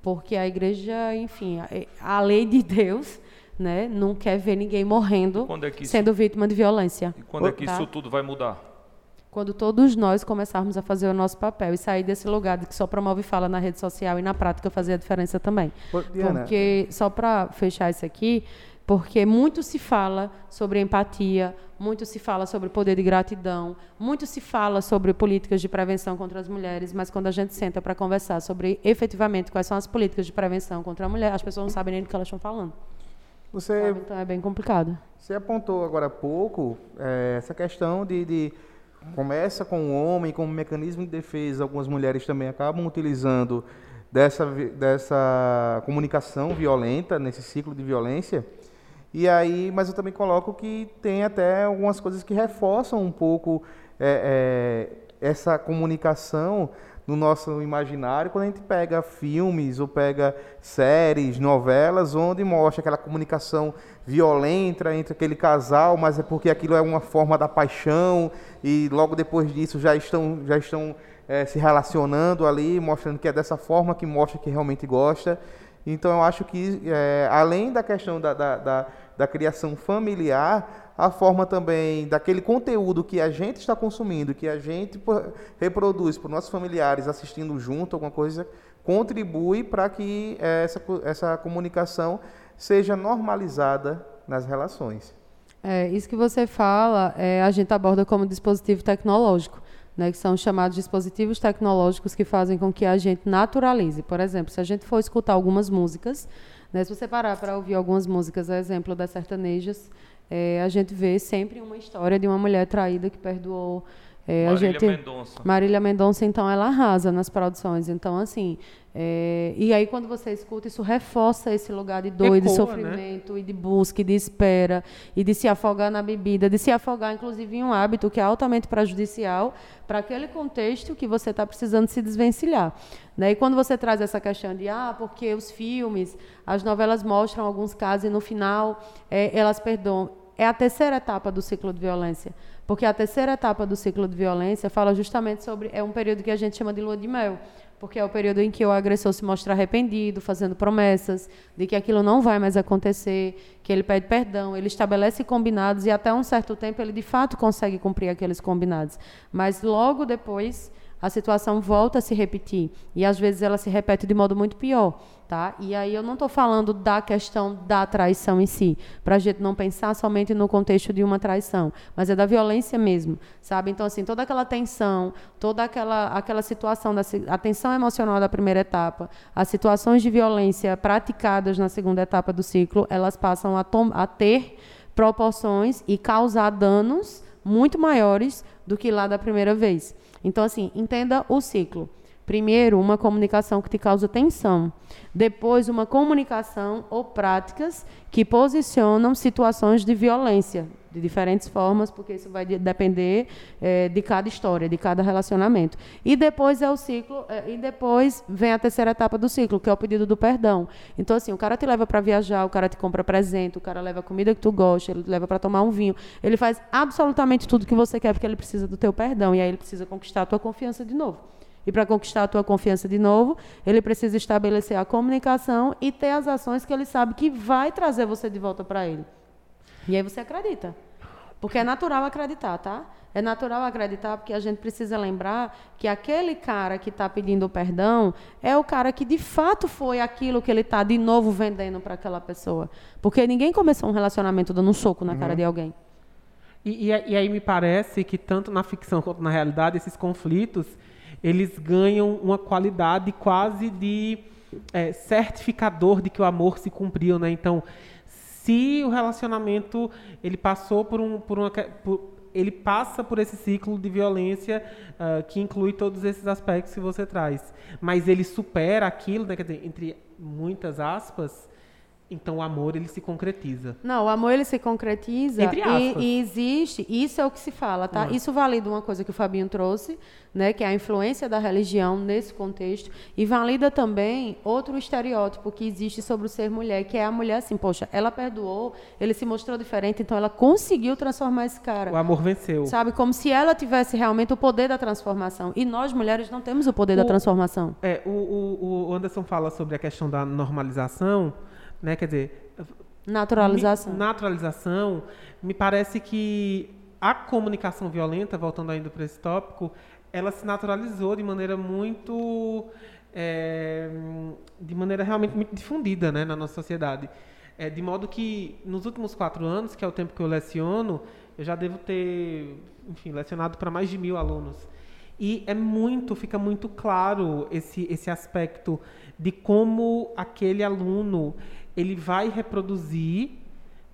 [SPEAKER 2] Porque a igreja, enfim, a, a lei de Deus né, não quer ver ninguém morrendo é sendo vítima de violência.
[SPEAKER 1] E quando é que tá? isso tudo vai mudar?
[SPEAKER 2] Quando todos nós começarmos a fazer o nosso papel e sair desse lugar de que só promove fala na rede social e na prática fazer a diferença também. Diana. Porque, só para fechar isso aqui, porque muito se fala sobre empatia, muito se fala sobre poder de gratidão, muito se fala sobre políticas de prevenção contra as mulheres, mas quando a gente senta para conversar sobre efetivamente quais são as políticas de prevenção contra a mulher, as pessoas não sabem nem do que elas estão falando. Você, então é bem complicado.
[SPEAKER 3] Você apontou agora há pouco é, essa questão de, de começa com o homem como mecanismo de defesa, algumas mulheres também acabam utilizando dessa, dessa comunicação violenta, nesse ciclo de violência. E aí, mas eu também coloco que tem até algumas coisas que reforçam um pouco é, é, essa comunicação no nosso imaginário quando a gente pega filmes ou pega séries, novelas, onde mostra aquela comunicação violenta entre aquele casal, mas é porque aquilo é uma forma da paixão e logo depois disso já estão, já estão é, se relacionando ali, mostrando que é dessa forma que mostra que realmente gosta. Então, eu acho que, é, além da questão da, da, da, da criação familiar, a forma também daquele conteúdo que a gente está consumindo, que a gente reproduz para os nossos familiares assistindo junto, alguma coisa, contribui para que essa, essa comunicação seja normalizada nas relações.
[SPEAKER 2] É, isso que você fala, é, a gente aborda como dispositivo tecnológico, né, que são chamados dispositivos tecnológicos que fazem com que a gente naturalize. Por exemplo, se a gente for escutar algumas músicas, né, se você parar para ouvir algumas músicas, exemplo das sertanejas, é, a gente vê sempre uma história de uma mulher traída que perdoou.
[SPEAKER 1] É, Marília gente, Mendonça.
[SPEAKER 2] Marília Mendonça, então, ela arrasa nas produções. Então, assim, é, e aí, quando você escuta, isso reforça esse lugar de dor, Ecoa, de né? sofrimento, né? e de busca, e de espera, e de se afogar na bebida, de se afogar, inclusive, em um hábito que é altamente prejudicial para aquele contexto que você está precisando se desvencilhar. Né? E quando você traz essa questão de, ah, porque os filmes, as novelas mostram alguns casos e no final é, elas perdoam. É a terceira etapa do ciclo de violência. Porque a terceira etapa do ciclo de violência fala justamente sobre. É um período que a gente chama de lua de mel porque é o período em que o agressor se mostra arrependido, fazendo promessas de que aquilo não vai mais acontecer, que ele pede perdão, ele estabelece combinados e até um certo tempo ele de fato consegue cumprir aqueles combinados. Mas logo depois a situação volta a se repetir e às vezes ela se repete de modo muito pior. Tá? E aí eu não estou falando da questão da traição em si, para a gente não pensar somente no contexto de uma traição, mas é da violência mesmo, sabe? Então assim toda aquela tensão, toda aquela aquela situação da a tensão emocional da primeira etapa, as situações de violência praticadas na segunda etapa do ciclo, elas passam a, a ter proporções e causar danos muito maiores do que lá da primeira vez. Então assim entenda o ciclo. Primeiro, uma comunicação que te causa tensão. Depois, uma comunicação ou práticas que posicionam situações de violência, de diferentes formas, porque isso vai depender é, de cada história, de cada relacionamento. E depois é o ciclo, é, e depois vem a terceira etapa do ciclo, que é o pedido do perdão. Então, assim, o cara te leva para viajar, o cara te compra presente, o cara leva a comida que tu gosta, ele te leva para tomar um vinho. Ele faz absolutamente tudo que você quer, porque ele precisa do teu perdão. E aí ele precisa conquistar a tua confiança de novo. E para conquistar a tua confiança de novo, ele precisa estabelecer a comunicação e ter as ações que ele sabe que vai trazer você de volta para ele. E aí você acredita. Porque é natural acreditar, tá? É natural acreditar porque a gente precisa lembrar que aquele cara que está pedindo perdão é o cara que de fato foi aquilo que ele está de novo vendendo para aquela pessoa. Porque ninguém começou um relacionamento dando um soco na uhum. cara de alguém.
[SPEAKER 4] E, e, e aí me parece que tanto na ficção quanto na realidade esses conflitos eles ganham uma qualidade quase de é, certificador de que o amor se cumpriu, né? Então, se o relacionamento ele passou por um, por uma, por, ele passa por esse ciclo de violência uh, que inclui todos esses aspectos que você traz, mas ele supera aquilo, né? Dizer, entre muitas aspas, então o amor ele se concretiza.
[SPEAKER 2] Não, o amor ele se concretiza e, e, existe, isso é o que se fala, tá? Uhum. Isso valida uma coisa que o Fabinho trouxe, né, que é a influência da religião nesse contexto, e valida também outro estereótipo que existe sobre o ser mulher, que é a mulher assim, poxa, ela perdoou, ele se mostrou diferente, então ela conseguiu transformar esse cara.
[SPEAKER 4] O amor venceu.
[SPEAKER 2] Sabe, como se ela tivesse realmente o poder da transformação. E nós mulheres não temos o poder o, da transformação.
[SPEAKER 4] É, o, o, o Anderson fala sobre a questão da normalização né? Quer dizer,
[SPEAKER 2] naturalização.
[SPEAKER 4] Me, naturalização, me parece que a comunicação violenta, voltando ainda para esse tópico, ela se naturalizou de maneira muito é, de maneira realmente muito difundida né, na nossa sociedade. É, de modo que, nos últimos quatro anos, que é o tempo que eu leciono, eu já devo ter, enfim, lecionado para mais de mil alunos. E é muito, fica muito claro esse, esse aspecto de como aquele aluno ele vai reproduzir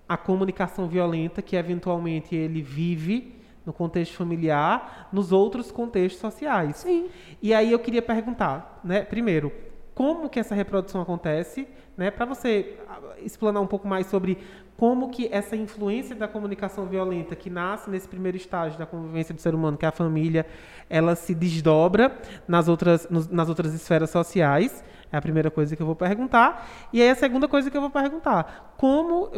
[SPEAKER 4] a comunicação violenta que eventualmente ele vive no contexto familiar, nos outros contextos sociais.
[SPEAKER 2] Sim.
[SPEAKER 4] E aí eu queria perguntar, né, primeiro, como que essa reprodução acontece, né, para você ah, explanar um pouco mais sobre como que essa influência da comunicação violenta que nasce nesse primeiro estágio da convivência do ser humano, que é a família, ela se desdobra nas outras, nas outras esferas sociais, é a primeira coisa que eu vou perguntar. E aí a segunda coisa que eu vou perguntar: como,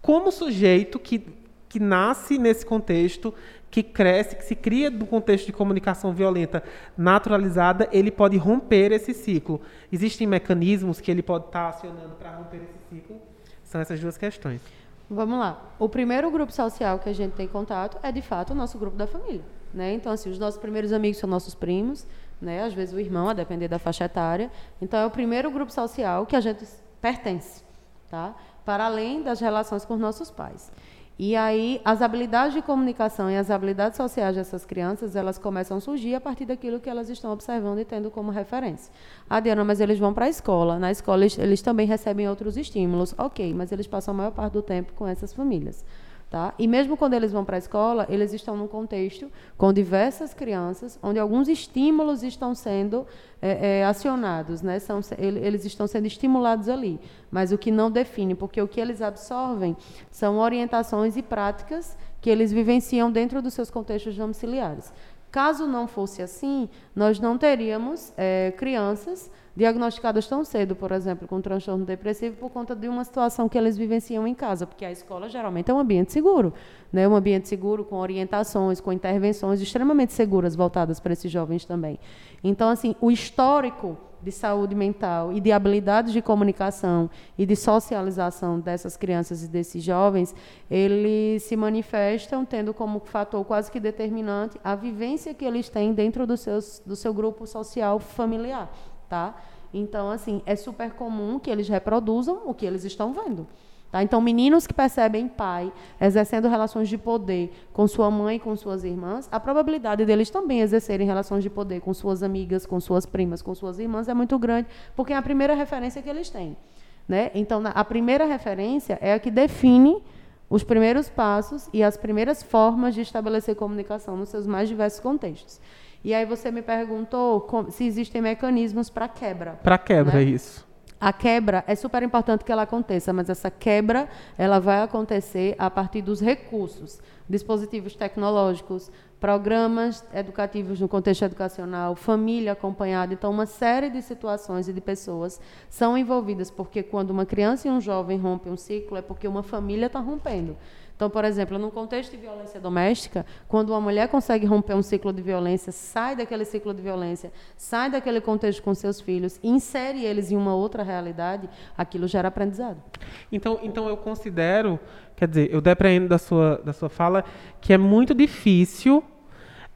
[SPEAKER 4] como sujeito que, que nasce nesse contexto, que cresce, que se cria no contexto de comunicação violenta naturalizada, ele pode romper esse ciclo. Existem mecanismos que ele pode estar acionando para romper esse ciclo? São essas duas questões.
[SPEAKER 2] Vamos lá. O primeiro grupo social que a gente tem contato é, de fato, o nosso grupo da família. Né? Então, assim, os nossos primeiros amigos são nossos primos, né? às vezes o irmão, a depender da faixa etária. Então, é o primeiro grupo social que a gente pertence, tá? para além das relações com nossos pais. E aí, as habilidades de comunicação e as habilidades sociais dessas crianças, elas começam a surgir a partir daquilo que elas estão observando e tendo como referência. Ah, Diana, mas eles vão para a escola. Na escola, eles, eles também recebem outros estímulos. Ok, mas eles passam a maior parte do tempo com essas famílias. Tá? E mesmo quando eles vão para a escola, eles estão num contexto com diversas crianças, onde alguns estímulos estão sendo é, é, acionados, né? São, eles estão sendo estimulados ali. Mas o que não define, porque o que eles absorvem são orientações e práticas que eles vivenciam dentro dos seus contextos domiciliares. Caso não fosse assim, nós não teríamos é, crianças diagnosticadas tão cedo, por exemplo, com transtorno depressivo por conta de uma situação que eles vivenciam em casa, porque a escola geralmente é um ambiente seguro, né? Um ambiente seguro com orientações, com intervenções extremamente seguras voltadas para esses jovens também. Então, assim, o histórico de saúde mental e de habilidades de comunicação e de socialização dessas crianças e desses jovens, eles se manifestam tendo como fator quase que determinante a vivência que eles têm dentro do, seus, do seu grupo social familiar tá? Então, assim, é super comum que eles reproduzam o que eles estão vendo. Tá? Então, meninos que percebem pai exercendo relações de poder com sua mãe e com suas irmãs, a probabilidade deles também exercerem relações de poder com suas amigas, com suas primas, com suas irmãs é muito grande, porque é a primeira referência que eles têm. Né? Então, a primeira referência é a que define os primeiros passos e as primeiras formas de estabelecer comunicação nos seus mais diversos contextos. E aí você me perguntou se existem mecanismos para quebra.
[SPEAKER 4] Para quebra, né? isso.
[SPEAKER 2] A quebra é super importante que ela aconteça, mas essa quebra ela vai acontecer a partir dos recursos, dispositivos tecnológicos, programas educativos no contexto educacional, família acompanhada. Então, uma série de situações e de pessoas são envolvidas, porque quando uma criança e um jovem rompem um ciclo, é porque uma família está rompendo. Então, por exemplo, num contexto de violência doméstica, quando uma mulher consegue romper um ciclo de violência, sai daquele ciclo de violência, sai daquele contexto com seus filhos, insere eles em uma outra realidade, aquilo gera aprendizado.
[SPEAKER 4] Então, então eu considero, quer dizer, eu depreendo da sua, da sua fala que é muito difícil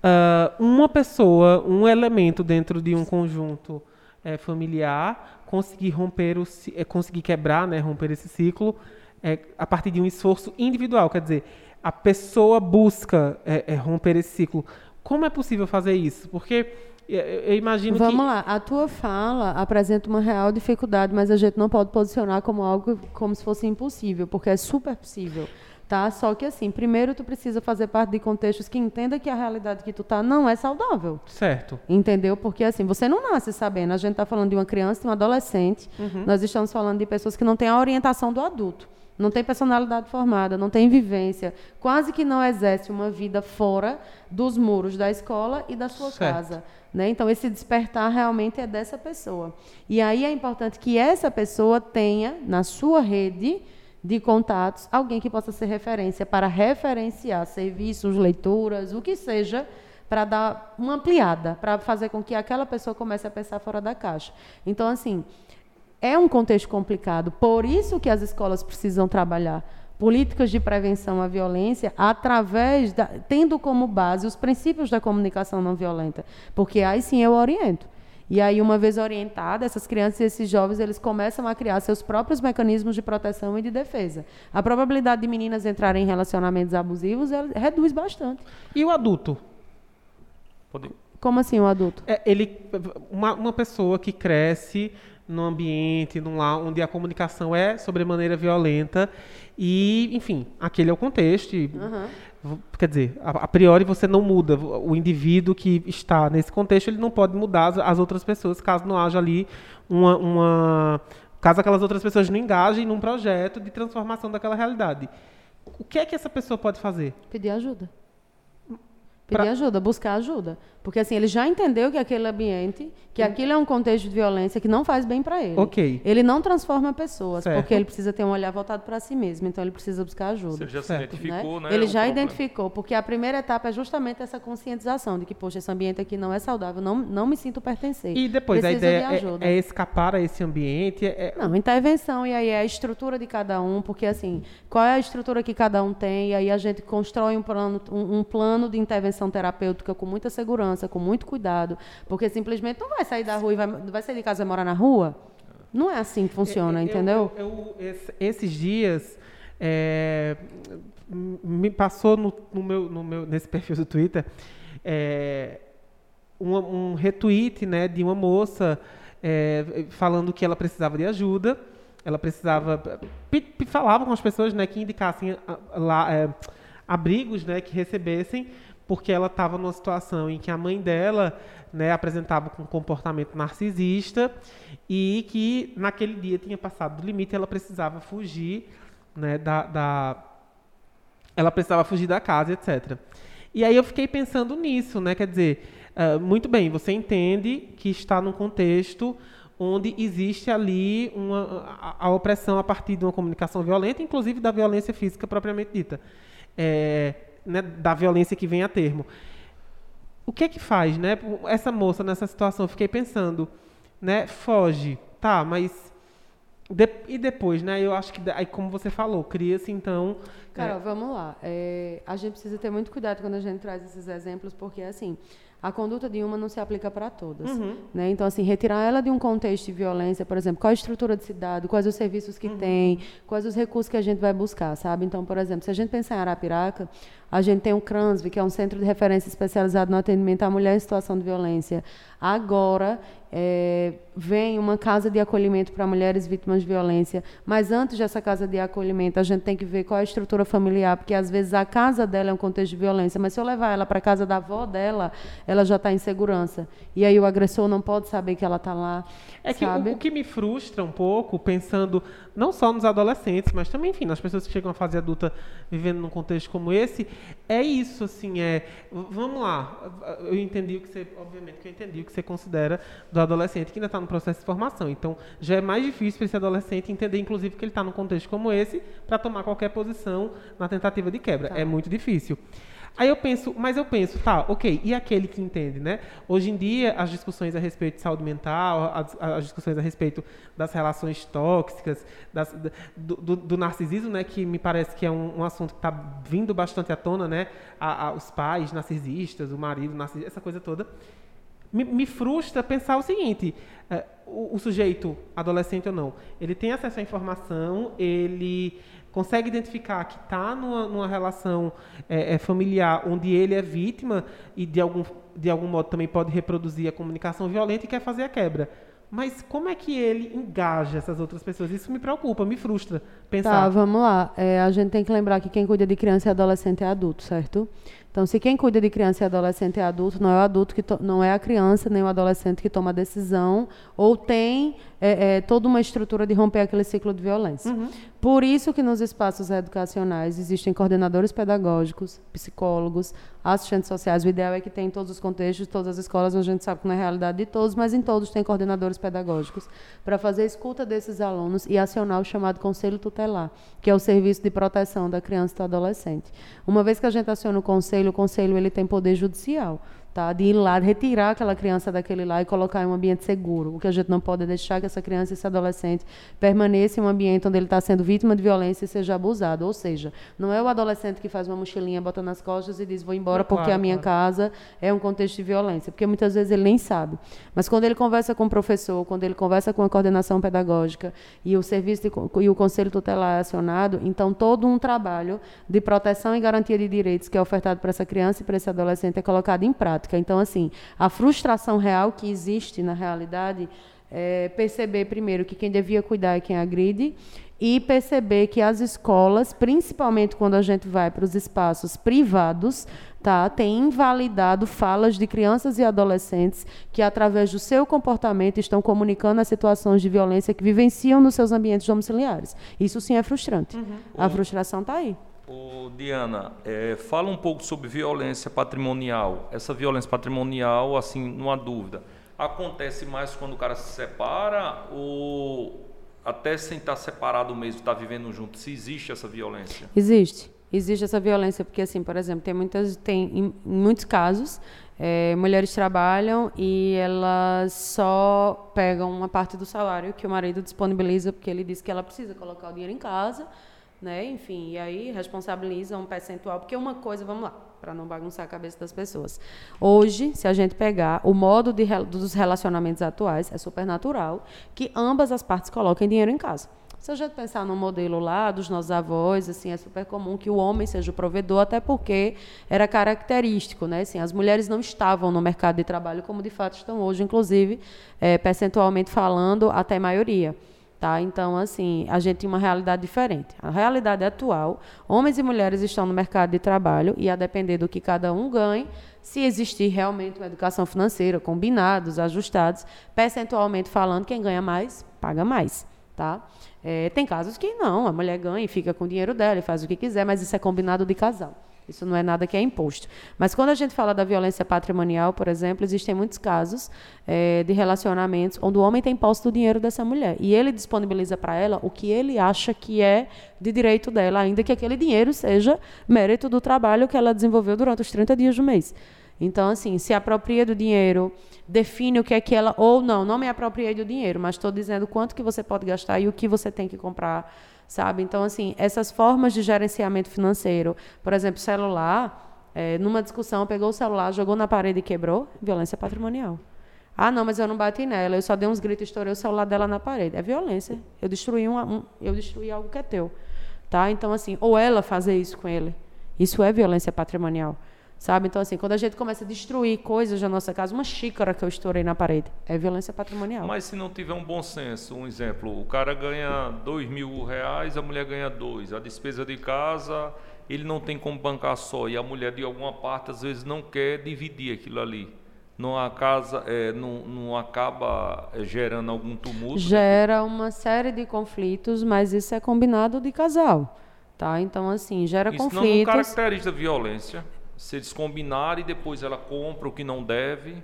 [SPEAKER 4] uh, uma pessoa, um elemento dentro de um conjunto é, familiar conseguir romper o, é, conseguir quebrar, né, romper esse ciclo é, a partir de um esforço individual. Quer dizer, a pessoa busca é, é, romper esse ciclo. Como é possível fazer isso? Porque eu imagino
[SPEAKER 2] Vamos
[SPEAKER 4] que...
[SPEAKER 2] lá, a tua fala apresenta uma real dificuldade, mas a gente não pode posicionar como algo como se fosse impossível, porque é super possível. Tá? Só que assim, primeiro tu precisa fazer parte de contextos que entenda que a realidade que tu tá não é saudável.
[SPEAKER 4] Certo.
[SPEAKER 2] Entendeu? Porque assim, você não nasce sabendo. A gente está falando de uma criança, de um adolescente. Uhum. Nós estamos falando de pessoas que não têm a orientação do adulto não tem personalidade formada, não tem vivência, quase que não exerce uma vida fora dos muros da escola e da sua certo. casa. Né? Então, esse despertar realmente é dessa pessoa. E aí é importante que essa pessoa tenha na sua rede de contatos alguém que possa ser referência para referenciar serviços, leituras, o que seja, para dar uma ampliada, para fazer com que aquela pessoa comece a pensar fora da caixa. Então, assim, é um contexto complicado. Por isso que as escolas precisam trabalhar políticas de prevenção à violência através da, tendo como base os princípios da comunicação não violenta, porque aí sim eu oriento. E aí, uma vez orientada, essas crianças e esses jovens, eles começam a criar seus próprios mecanismos de proteção e de defesa. A probabilidade de meninas entrarem em relacionamentos abusivos reduz bastante.
[SPEAKER 4] E o adulto?
[SPEAKER 2] Pode... Como assim o adulto?
[SPEAKER 4] É, ele, uma, uma pessoa que cresce num ambiente, num lá onde a comunicação é sobremaneira violenta e, enfim, aquele é o contexto. Uhum. Quer dizer, a, a, priori você não muda. O indivíduo que está nesse contexto, ele não pode mudar as, as outras pessoas, caso não haja ali uma, uma... Caso aquelas outras pessoas não engajem num projeto de transformação daquela realidade. O que é que essa pessoa pode fazer?
[SPEAKER 2] Pedir ajuda Pedir ajuda, buscar ajuda. Porque assim, ele já entendeu que aquele ambiente, que aquilo é um contexto de violência que não faz bem para ele.
[SPEAKER 4] Ok.
[SPEAKER 2] Ele não transforma pessoas,
[SPEAKER 4] Certo.
[SPEAKER 2] porque ele precisa ter um olhar voltado para si mesmo, então ele precisa buscar ajuda.
[SPEAKER 1] Você já se
[SPEAKER 4] Certo.
[SPEAKER 1] identificou, né?
[SPEAKER 2] Ele
[SPEAKER 1] o
[SPEAKER 2] já
[SPEAKER 1] problema.
[SPEAKER 2] identificou, porque a primeira etapa é justamente essa conscientização de que, poxa, esse ambiente aqui não é saudável, não, não me sinto pertencer.
[SPEAKER 4] E depois, a
[SPEAKER 2] Preciso
[SPEAKER 4] ideia
[SPEAKER 2] de
[SPEAKER 4] é,
[SPEAKER 2] ajuda.
[SPEAKER 4] é escapar a esse ambiente. É,
[SPEAKER 2] Não, intervenção, e aí é a estrutura de cada um, porque assim, qual é a estrutura que cada um tem, e aí a gente constrói um plano, um, um plano de intervenção terapêutica com muita segurança, com muito cuidado, porque simplesmente não vai sair da rua e vai, vai sair de casa e morar na rua. Não é assim que funciona,
[SPEAKER 4] Eu-
[SPEAKER 2] entendeu?
[SPEAKER 4] eu- eu- esse- esses dias é, me passou no, no meu, no meu- nesse perfil do Twitter é, um, um retweet né, de uma moça é, falando que ela precisava de ajuda. Ela precisava. falava com as pessoas né, que indicassem lá, é, abrigos né, que recebessem, porque ela estava numa situação em que a mãe dela né, apresentava um comportamento narcisista e que naquele dia tinha passado do limite ela precisava fugir né, da, da- ela precisava fugir da casa, etc. E aí eu fiquei pensando nisso, né? Quer dizer, ah, muito bem, você entende que está num contexto onde existe ali uma, a, a opressão a partir de uma comunicação violenta, inclusive da violência física propriamente dita, É, né, da violência que vem a termo. O que é que faz, né? Essa moça nessa situação, eu fiquei pensando, né? Foge, tá, mas de- e depois, né? Eu acho que aí como você falou, cria-se então
[SPEAKER 2] Carol, vamos lá. É, a gente precisa ter muito cuidado quando a gente traz esses exemplos, porque assim, a conduta de uma não se aplica para todas. Né? Então, assim, retirar ela de um contexto de violência, por exemplo, qual a estrutura de cidade, quais os serviços que tem, quais os recursos que a gente vai buscar, sabe? Então, por exemplo, se a gente pensar em Arapiraca, a gente tem o CRANSV, que é um centro de referência especializado no atendimento à mulher em situação de violência. Agora, é, vem uma casa de acolhimento para mulheres vítimas de violência, mas antes dessa casa de acolhimento, a gente tem que ver qual é a estrutura familiar, porque às vezes a casa dela é um contexto de violência, mas se eu levar ela para a casa da avó dela, ela já está em segurança. E aí o agressor não pode saber que ela está lá,
[SPEAKER 4] É que
[SPEAKER 2] sabe?
[SPEAKER 4] o, o que me frustra um pouco, pensando não só nos adolescentes, mas também, enfim, nas pessoas que chegam à fase adulta vivendo num contexto como esse, é isso, assim, é... Vamos lá, eu entendi o que você... Obviamente que eu entendi o que você considera do adolescente que ainda está no processo de formação. Então, já é mais difícil para esse adolescente entender, inclusive, que ele está num contexto como esse para tomar qualquer posição na tentativa de quebra.
[SPEAKER 2] Tá.
[SPEAKER 4] É muito difícil. Aí eu penso, mas eu penso, tá, ok, e aquele que entende, né? Hoje em dia, as discussões a respeito de saúde mental, as, as discussões a respeito das relações tóxicas, das- da- do, do- do narcisismo, né? Que me parece que é um, um assunto que está vindo bastante à tona, né? A- a- os pais narcisistas, o marido narcisista, essa coisa toda. Me, me frustra pensar o seguinte: eh, o, o sujeito, adolescente ou não, ele tem acesso à informação, ele consegue identificar que está numa, numa relação eh, eh, familiar onde ele é vítima e de algum, de algum modo também pode reproduzir a comunicação violenta e quer fazer a quebra. Mas como é que ele engaja essas outras pessoas? Isso me preocupa, me frustra
[SPEAKER 2] Tá,
[SPEAKER 4] pensar.
[SPEAKER 2] vamos lá. É, a gente tem que lembrar que quem cuida de criança e adolescente é adulto, certo? Então, se quem cuida de criança e adolescente é adulto, não é o adulto que não é a criança nem o adolescente que toma a decisão ou tem é, é, toda uma estrutura de romper aquele ciclo de violência. Por isso que nos espaços educacionais existem coordenadores pedagógicos, psicólogos, assistentes sociais. O ideal é que tenha em todos os contextos, todas as escolas, a gente sabe que não é a realidade de todos, mas em todos tem coordenadores pedagógicos para fazer a escuta desses alunos e acionar o chamado conselho tutelar, que é o serviço de proteção da criança e do adolescente. Uma vez que a gente aciona o conselho, o conselho ele tem poder judicial. Tá, de ir lá, retirar aquela criança daquele lá e colocar em um ambiente seguro. O que a gente não pode é deixar que essa criança esse adolescente permaneça em um ambiente onde ele está sendo vítima de violência e seja abusado. Ou seja, não é o adolescente que faz uma mochilinha, bota nas costas e diz vou embora
[SPEAKER 4] Não,
[SPEAKER 2] porque
[SPEAKER 4] claro,
[SPEAKER 2] a minha
[SPEAKER 4] claro.
[SPEAKER 2] casa é um contexto de violência. Porque muitas vezes ele nem sabe. Mas quando ele conversa com o professor, quando ele conversa com a coordenação pedagógica e o serviço de e o conselho tutelar é acionado, então todo um trabalho de proteção e garantia de direitos que é ofertado para essa criança e para esse adolescente é colocado em prática. Então, assim, a frustração real que existe na realidade é perceber primeiro que quem devia cuidar é quem agride e perceber que as escolas, principalmente quando a gente vai para os espaços privados, tá, têm invalidado falas de crianças e adolescentes que, através do seu comportamento, estão comunicando as situações de violência que vivenciam nos seus ambientes domiciliares. Isso sim é frustrante. A frustração está aí.
[SPEAKER 1] Ô, Diana, é, fala um pouco sobre violência patrimonial. Essa violência patrimonial, assim, numa dúvida, acontece mais quando o cara se separa ou até sem estar separado mesmo, estar vivendo junto? Se existe essa violência?
[SPEAKER 2] Existe. Existe essa violência porque, assim, por exemplo, tem muitas, tem em, em muitos casos é, mulheres trabalham e elas só pegam uma parte do salário que o marido disponibiliza porque ele diz que ela precisa colocar o dinheiro em casa né? Enfim, e aí responsabiliza um percentual, porque uma coisa, vamos lá, para não bagunçar a cabeça das pessoas. Hoje, se a gente pegar o modo de, dos relacionamentos atuais, é supernatural que ambas as partes coloquem dinheiro em casa. Se a gente pensar no modelo lá dos nossos avós, assim, é super comum que o homem seja o provedor, até porque era característico, né? Assim, as mulheres não estavam no mercado de trabalho como de fato estão hoje, inclusive, é, percentualmente falando, até maioria. Tá? Então, assim, a gente tem uma realidade diferente. A realidade atual, homens e mulheres estão no mercado de trabalho e a depender do que cada um ganhe, se existir realmente uma educação financeira, combinados, ajustados, percentualmente falando, quem ganha mais, paga mais. Tá? É, tem casos que não, a mulher ganha e fica com o dinheiro dela e faz o que quiser, mas isso é combinado de casal. Isso não é nada que é imposto. Mas quando a gente fala da violência patrimonial, por exemplo, existem muitos casos é, de relacionamentos onde o homem tem posse do dinheiro dessa mulher e ele disponibiliza para ela o que ele acha que é de direito dela, ainda que aquele dinheiro seja mérito do trabalho que ela desenvolveu durante os 30 dias do mês. Então, assim, se apropria do dinheiro, define o que é que ela. Ou não, não me apropriei do dinheiro, mas estou dizendo quanto que você pode gastar e o que você tem que comprar sabe? Então, assim, essas formas de gerenciamento financeiro, por exemplo, celular, é, numa discussão, pegou o celular, jogou na parede e quebrou, violência patrimonial. Ah, não, mas eu não bati nela, eu só dei uns gritos e estourei o celular dela na parede. É violência. Eu destruí, um, eu destruí algo que é teu. Tá? Então, assim, ou ela fazer isso com ele. Isso é violência patrimonial. Sabe? Então, assim, quando a gente começa a destruir coisas da nossa casa, uma xícara que eu estourei na parede, é violência patrimonial.
[SPEAKER 1] Mas se não tiver um bom senso, um exemplo, o cara ganha dois mil reais, a mulher ganha dois. A despesa de casa, ele não tem como bancar só. E a mulher, de alguma parte, às vezes não quer dividir aquilo ali. Não, a casa, é, não, não acaba é, gerando algum tumulto?
[SPEAKER 2] Gera uma série de conflitos, mas isso é combinado de casal. Tá? Então, assim, gera
[SPEAKER 1] isso
[SPEAKER 2] conflitos. Isso
[SPEAKER 1] não caracteriza violência se eles combinarem e depois ela compra o que não deve.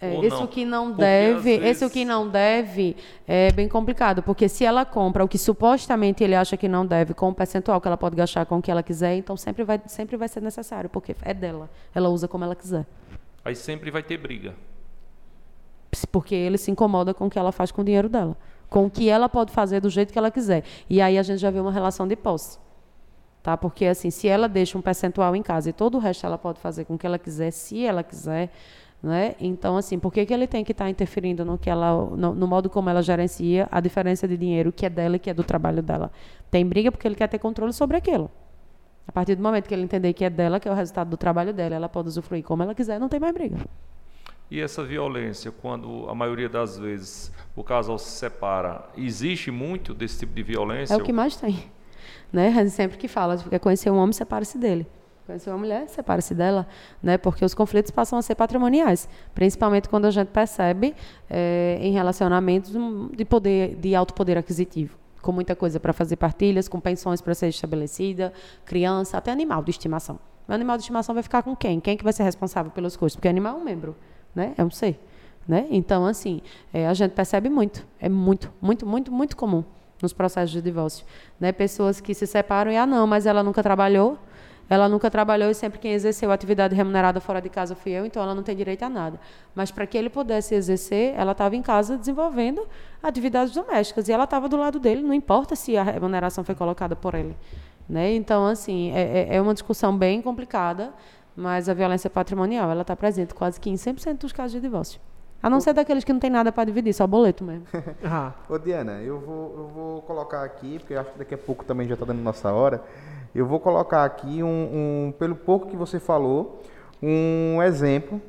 [SPEAKER 2] É, esse não. o que não porque deve, vezes... esse o que não deve é bem complicado, porque se ela compra o que supostamente ele acha que não deve, com o percentual que ela pode gastar com o que ela quiser, então sempre vai, sempre vai ser necessário, porque é dela. Ela usa como ela quiser.
[SPEAKER 1] Aí sempre vai ter briga.
[SPEAKER 2] Porque ele se incomoda com o que ela faz com o dinheiro dela, com o que ela pode fazer do jeito que ela quiser. E aí a gente já vê uma relação de posse. Tá? Porque assim, se ela deixa um percentual em casa e todo o resto ela pode fazer com o que ela quiser, se ela quiser, né? Então assim, por que, que ele tem que estar tá interferindo no que ela, no, no, modo como ela gerencia a diferença de dinheiro que é dela e que é do trabalho dela? Tem briga porque ele quer ter controle sobre aquilo. A partir do momento que ele entender que é dela, que é o resultado do trabalho dela, ela pode usufruir como ela quiser, não tem mais briga.
[SPEAKER 1] E essa violência, quando a maioria das vezes o casal se separa, existe muito desse tipo de violência?
[SPEAKER 2] É o que mais tem. Né? A gente sempre que fala, quer conhecer um homem, separe-se dele. Conhecer uma mulher, separe-se dela, né? Porque os conflitos passam a ser patrimoniais, principalmente quando a gente percebe é, em relacionamentos de poder, de alto poder aquisitivo, com muita coisa para fazer partilhas, com pensões para ser estabelecida, criança, até animal de estimação. O animal de estimação vai ficar com quem? Quem que vai ser responsável pelos custos? Porque animal é um membro, né? É um ser, né? Então, assim, é, a gente percebe muito, é muito, muito, muito, muito comum nos processos de divórcio. Né? Pessoas que se separam e, ah, não, mas ela nunca trabalhou, ela nunca trabalhou e sempre quem exerceu atividade remunerada fora de casa fui eu, então ela não tem direito a nada. Mas para que ele pudesse exercer, ela estava em casa desenvolvendo atividades domésticas e ela estava do lado dele, não importa se a remuneração foi colocada por ele. Né? Então, assim, é, é, é uma discussão bem complicada, mas a violência patrimonial ela está presente quase que em 100% dos casos de divórcio. A não ser daqueles que não tem nada para dividir, só boleto mesmo.
[SPEAKER 3] ah. Ô Diana, eu vou, eu vou colocar aqui, porque acho que daqui a pouco também já está dando nossa hora. Eu vou colocar aqui, um, um, pelo pouco que você falou, um exemplo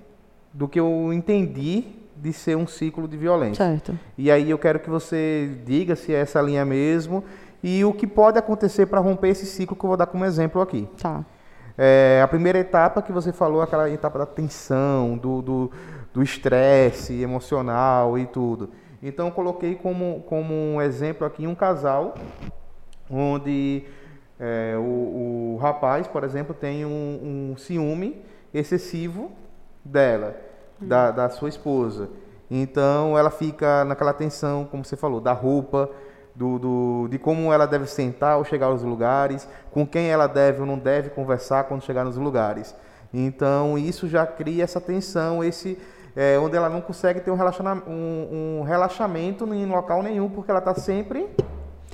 [SPEAKER 3] do que eu entendi de ser um ciclo de violência.
[SPEAKER 2] Certo.
[SPEAKER 3] E aí eu quero que você diga se é essa linha mesmo e o que pode acontecer para romper esse ciclo que eu vou dar como exemplo aqui.
[SPEAKER 2] Tá.
[SPEAKER 3] É, a primeira etapa que você falou, aquela etapa da tensão, do, do do estresse emocional e tudo. Então coloquei como, como um exemplo aqui um casal onde É, o, o, rapaz, por exemplo, tem um, um ciúme excessivo dela, hum. da, da sua esposa. Então ela fica naquela tensão, como você falou, da roupa, do, do, de como ela deve sentar ou chegar aos lugares, com quem ela deve ou não deve conversar quando chegar nos lugares. Então isso já cria essa tensão, esse é, onde ela não consegue ter um, um, um relaxamento em local nenhum, porque ela está sempre.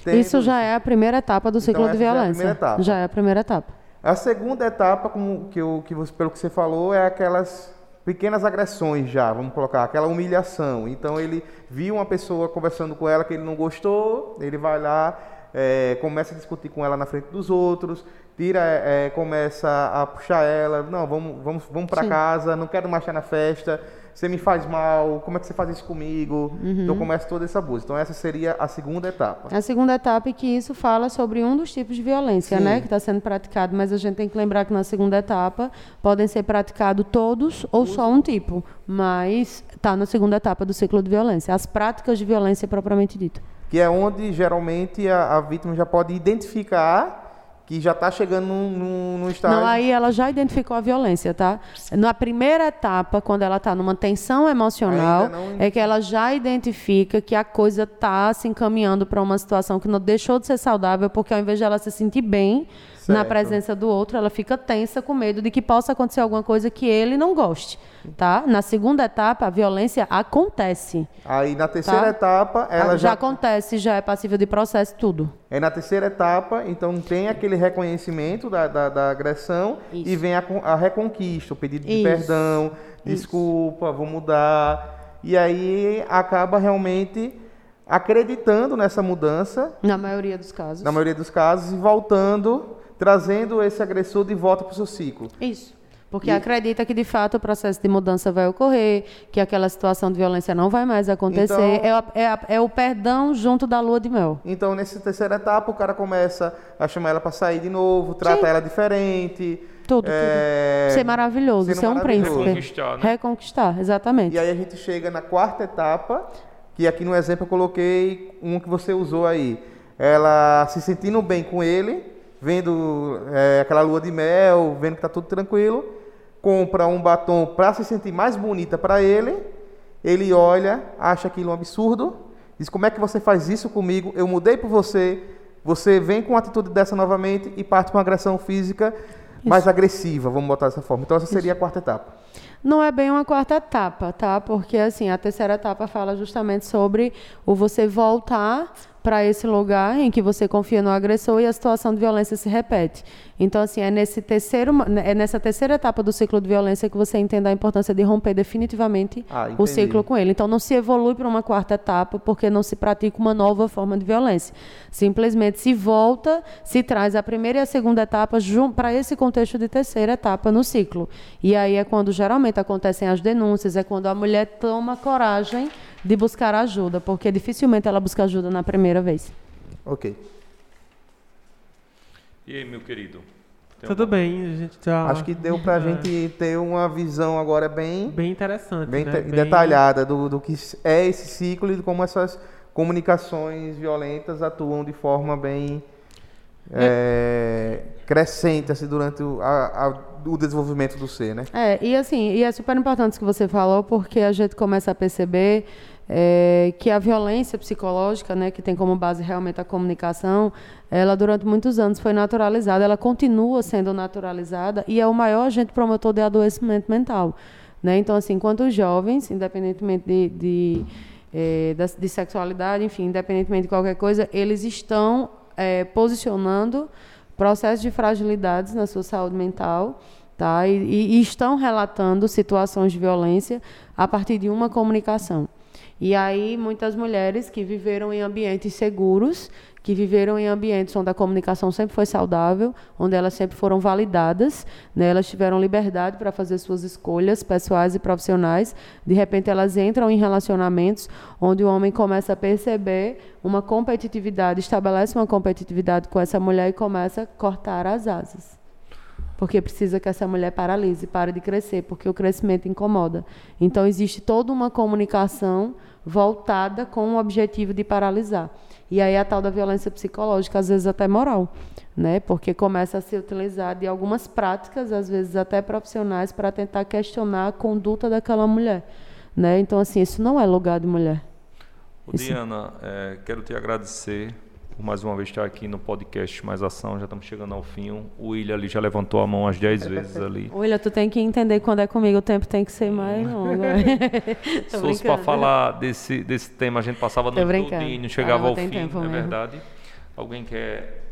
[SPEAKER 2] Isso já é a primeira etapa do então, ciclo de violência. Já é, já é a primeira etapa.
[SPEAKER 3] A segunda etapa, como que eu, que você, pelo que você falou, é aquelas pequenas agressões já, vamos colocar, aquela humilhação. Então ele viu uma pessoa conversando com ela que ele não gostou, ele vai lá, é, começa a discutir com ela na frente dos outros, tira, é, começa a puxar ela, não, vamos, vamos, vamos para casa, não quero mais estar na festa você me faz mal, como é que você faz isso comigo? Uhum. Então começa toda essa busca. Então essa seria a segunda etapa.
[SPEAKER 2] A segunda etapa é que isso fala sobre um dos tipos de violência, Sim. né, que está sendo praticado, mas a gente tem que lembrar que na segunda etapa podem ser praticados todos ou só um tipo, mas está na segunda etapa do ciclo de violência, as práticas de violência propriamente dito.
[SPEAKER 3] Que é onde geralmente a, a vítima já pode identificar que já está chegando num, num, estágio.
[SPEAKER 2] Não, aí ela já identificou a violência, tá? Na primeira etapa, quando ela está numa tensão emocional, não... é que ela já identifica que a coisa está se encaminhando para uma situação que não deixou de ser saudável, porque ao invés de ela se sentir bem certo. na presença do outro, ela fica tensa com medo de que possa acontecer alguma coisa que ele não goste tá? Na segunda etapa, a violência acontece.
[SPEAKER 3] Aí na terceira tá? etapa, ela já,
[SPEAKER 2] já acontece, já é passível de processo, tudo.
[SPEAKER 3] É na terceira etapa, então tem aquele reconhecimento da, da, da agressão Isso. e vem a, a, reconquista, o pedido de Isso. perdão, desculpa, Isso. vou mudar. E aí acaba realmente acreditando nessa mudança.
[SPEAKER 2] Na maioria dos casos.
[SPEAKER 3] Na maioria dos casos, e voltando, trazendo esse agressor de volta para o seu ciclo.
[SPEAKER 2] Isso. Porque e... acredita que de fato o processo de mudança vai ocorrer, que aquela situação de violência não vai mais acontecer. Então, é, é, é, o perdão junto da lua de mel.
[SPEAKER 3] Então, nessa terceira etapa, o cara começa a chamar ela para sair de novo, trata Sim. ela diferente.
[SPEAKER 2] Tudo, é... tudo. Ser maravilhoso, ser um príncipe. Reconquistar, né? Reconquistar, exatamente.
[SPEAKER 3] E aí a gente chega na quarta etapa, que aqui no exemplo eu coloquei um que você usou aí. Ela se sentindo bem com ele, vendo é, aquela lua de mel, vendo que está tudo tranquilo compra um batom para se sentir mais bonita para ele, ele olha, acha aquilo um absurdo, diz: Como é que você faz isso comigo? Eu mudei por você. Você vem com uma atitude dessa novamente e parte com uma agressão física isso. mais agressiva, vamos botar dessa forma. Então, essa seria isso. a quarta etapa.
[SPEAKER 2] Não é bem uma quarta etapa, tá? Porque assim, a terceira etapa fala justamente sobre o você voltar para esse lugar em que você confia no agressor e a situação de violência se repete. Então, assim, é, nesse terceiro, é nessa terceira etapa do ciclo de violência que você entende a importância de romper definitivamente ah, o ciclo com ele. Então, não se evolui para uma quarta etapa porque não se pratica uma nova forma de violência. Simplesmente se volta, se traz a primeira e a segunda etapa para esse contexto de terceira etapa no ciclo. E aí é quando geralmente acontecem as denúncias, é quando a mulher toma coragem de buscar ajuda, porque dificilmente ela busca ajuda na primeira vez.
[SPEAKER 3] Ok.
[SPEAKER 1] E aí, meu querido?
[SPEAKER 4] Tudo bem, a gente já...
[SPEAKER 3] Acho que deu para a gente ter uma visão agora bem...
[SPEAKER 4] Bem interessante,
[SPEAKER 3] Bem,
[SPEAKER 4] né?
[SPEAKER 3] bem... detalhada do, do que é esse ciclo e de como essas comunicações violentas atuam de forma bem é, crescente assim, durante o, a, a, o desenvolvimento do ser, né?
[SPEAKER 2] É, e assim, e é super importante isso que você falou, porque a gente começa a perceber é, que a violência psicológica, né, que tem como base realmente a comunicação, ela durante muitos anos foi naturalizada, ela continua sendo naturalizada e é o maior agente promotor de adoecimento mental. Né? Então, assim, enquanto os jovens, independentemente de, de, é, de sexualidade, enfim, independentemente de qualquer coisa, eles estão é, posicionando processos de fragilidades na sua saúde mental tá? e, e estão relatando situações de violência a partir de uma comunicação. E aí, muitas mulheres que viveram em ambientes seguros, que viveram em ambientes onde a comunicação sempre foi saudável, onde elas sempre foram validadas, né? elas tiveram liberdade para fazer suas escolhas pessoais e profissionais. De repente, elas entram em relacionamentos onde o homem começa a perceber uma competitividade, estabelece uma competitividade com essa mulher e começa a cortar as asas. porque precisa que essa mulher paralise, pare de crescer, porque o crescimento incomoda. Então existe toda uma comunicação voltada com o objetivo de paralisar. E aí a tal da violência psicológica, às vezes até moral, né? Porque começa a ser utilizada de algumas práticas, às vezes até profissionais, para tentar questionar a conduta daquela mulher, né? Então assim, isso não é lugar de mulher.
[SPEAKER 1] Ô, Diana, é, quero te agradecer por mais uma vez estar aqui no podcast Mais Ação. Já estamos chegando ao fim. O William ali já levantou a mão umas 10 vezes ali.
[SPEAKER 2] William, tu tem que entender quando é comigo, o tempo tem que ser mais longo.
[SPEAKER 1] Se fosse para falar desse, desse tema, a gente passava no tudinho, chegava ao fim, tempo é mesmo. verdade? Alguém quer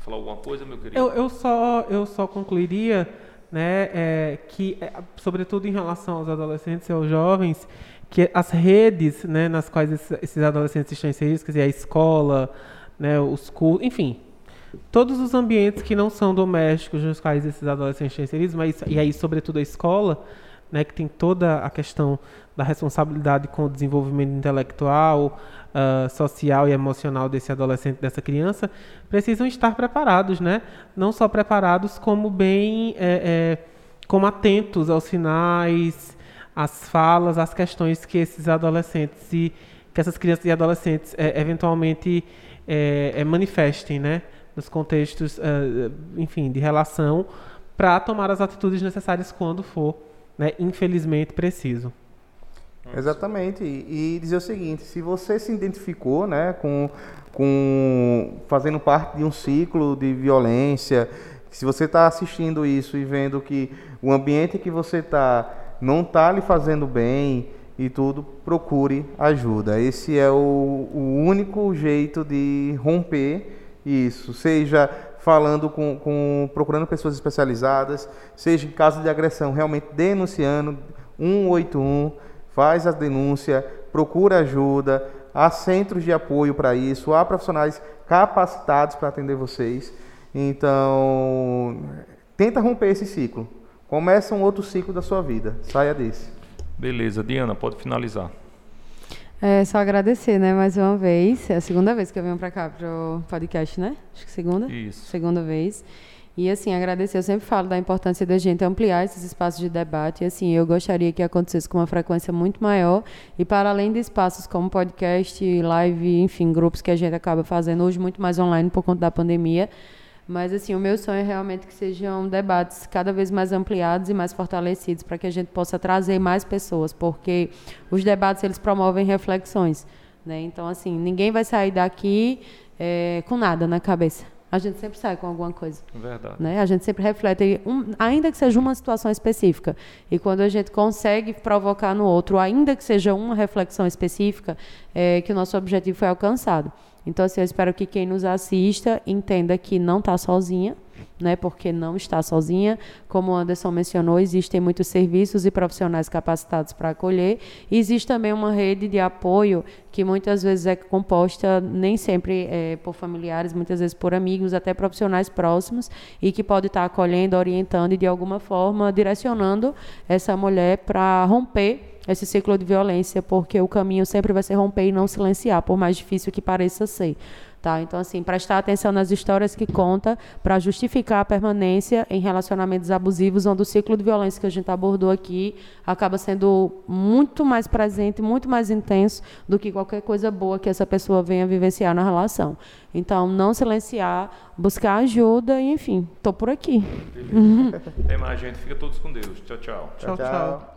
[SPEAKER 1] falar alguma coisa, meu querido?
[SPEAKER 4] Eu, eu só, eu só concluiria né, é, que, é, sobretudo em relação aos adolescentes e aos jovens, que as redes né, nas quais esses adolescentes estão inseridos, quer dizer, a escola, né, os cultos, enfim, todos os ambientes que não são domésticos nos quais esses adolescentes estão inseridos, mas e aí sobretudo a escola, né, que tem toda a questão da responsabilidade com o desenvolvimento intelectual, uh, social e emocional desse adolescente, dessa criança, precisam estar preparados, né? Não só preparados, como bem, é, é, como atentos aos sinais, às falas, às questões que esses adolescentes e que essas crianças e adolescentes é, eventualmente é, é, manifestem, né? Nos contextos, uh, enfim, de relação, para tomar as atitudes necessárias quando for, né, infelizmente, preciso.
[SPEAKER 3] Exatamente. E, dizer o seguinte, se você se identificou né, com, com fazendo parte de um ciclo de violência, se você está assistindo isso e vendo que o ambiente que você está não está lhe fazendo bem e tudo, procure ajuda. Esse é o, o único jeito de romper isso, seja falando com, com, procurando pessoas especializadas, seja em caso de agressão, realmente denunciando 181 faz a denúncia, procura ajuda, há centros de apoio para isso, há profissionais capacitados para atender vocês. Então, tenta romper esse ciclo. Começa um outro ciclo da sua vida. Saia desse.
[SPEAKER 1] Beleza, Diana, pode finalizar.
[SPEAKER 2] É só agradecer, né, mais uma vez. É a segunda vez que eu venho para cá para o podcast, né? Acho que segunda.
[SPEAKER 1] Isso.
[SPEAKER 2] Segunda vez. E assim, agradecer, eu sempre falo da importância da gente ampliar esses espaços de debate, e assim, eu gostaria que acontecesse com uma frequência muito maior, e para além de espaços como podcast, live, enfim, grupos que a gente acaba fazendo hoje muito mais online por conta da pandemia, mas assim, o meu sonho é realmente que sejam debates cada vez mais ampliados e mais fortalecidos para que a gente possa trazer mais pessoas, porque os debates eles promovem reflexões, né? Então assim, ninguém vai sair daqui é, com nada na cabeça. A gente sempre sai com alguma coisa.
[SPEAKER 1] Verdade.
[SPEAKER 2] Né? A gente sempre reflete, um, ainda que seja uma situação específica. E quando a gente consegue provocar no outro, ainda que seja uma reflexão específica, é que o nosso objetivo foi alcançado. Então, assim, eu espero que quem nos assista entenda que não está sozinha, né, porque não está sozinha. Como o Anderson mencionou, existem muitos serviços e profissionais capacitados para acolher. Existe também uma rede de apoio que muitas vezes é composta nem sempre é, por familiares, muitas vezes por amigos, até profissionais próximos, e que pode estar acolhendo, orientando e de alguma forma direcionando essa mulher para romper esse ciclo de violência, porque o caminho sempre vai ser romper e não silenciar, por mais difícil que pareça ser. Tá? Então, assim, prestar atenção nas histórias que conta para justificar a permanência em relacionamentos abusivos, onde o ciclo de violência que a gente abordou aqui acaba sendo muito mais presente, muito mais intenso do que qualquer coisa boa que essa pessoa venha vivenciar na relação. Então, não silenciar, buscar ajuda e, enfim, estou por aqui.
[SPEAKER 1] Tem mais gente. Fica todos com Deus. Tchau, tchau.
[SPEAKER 3] Tchau, tchau.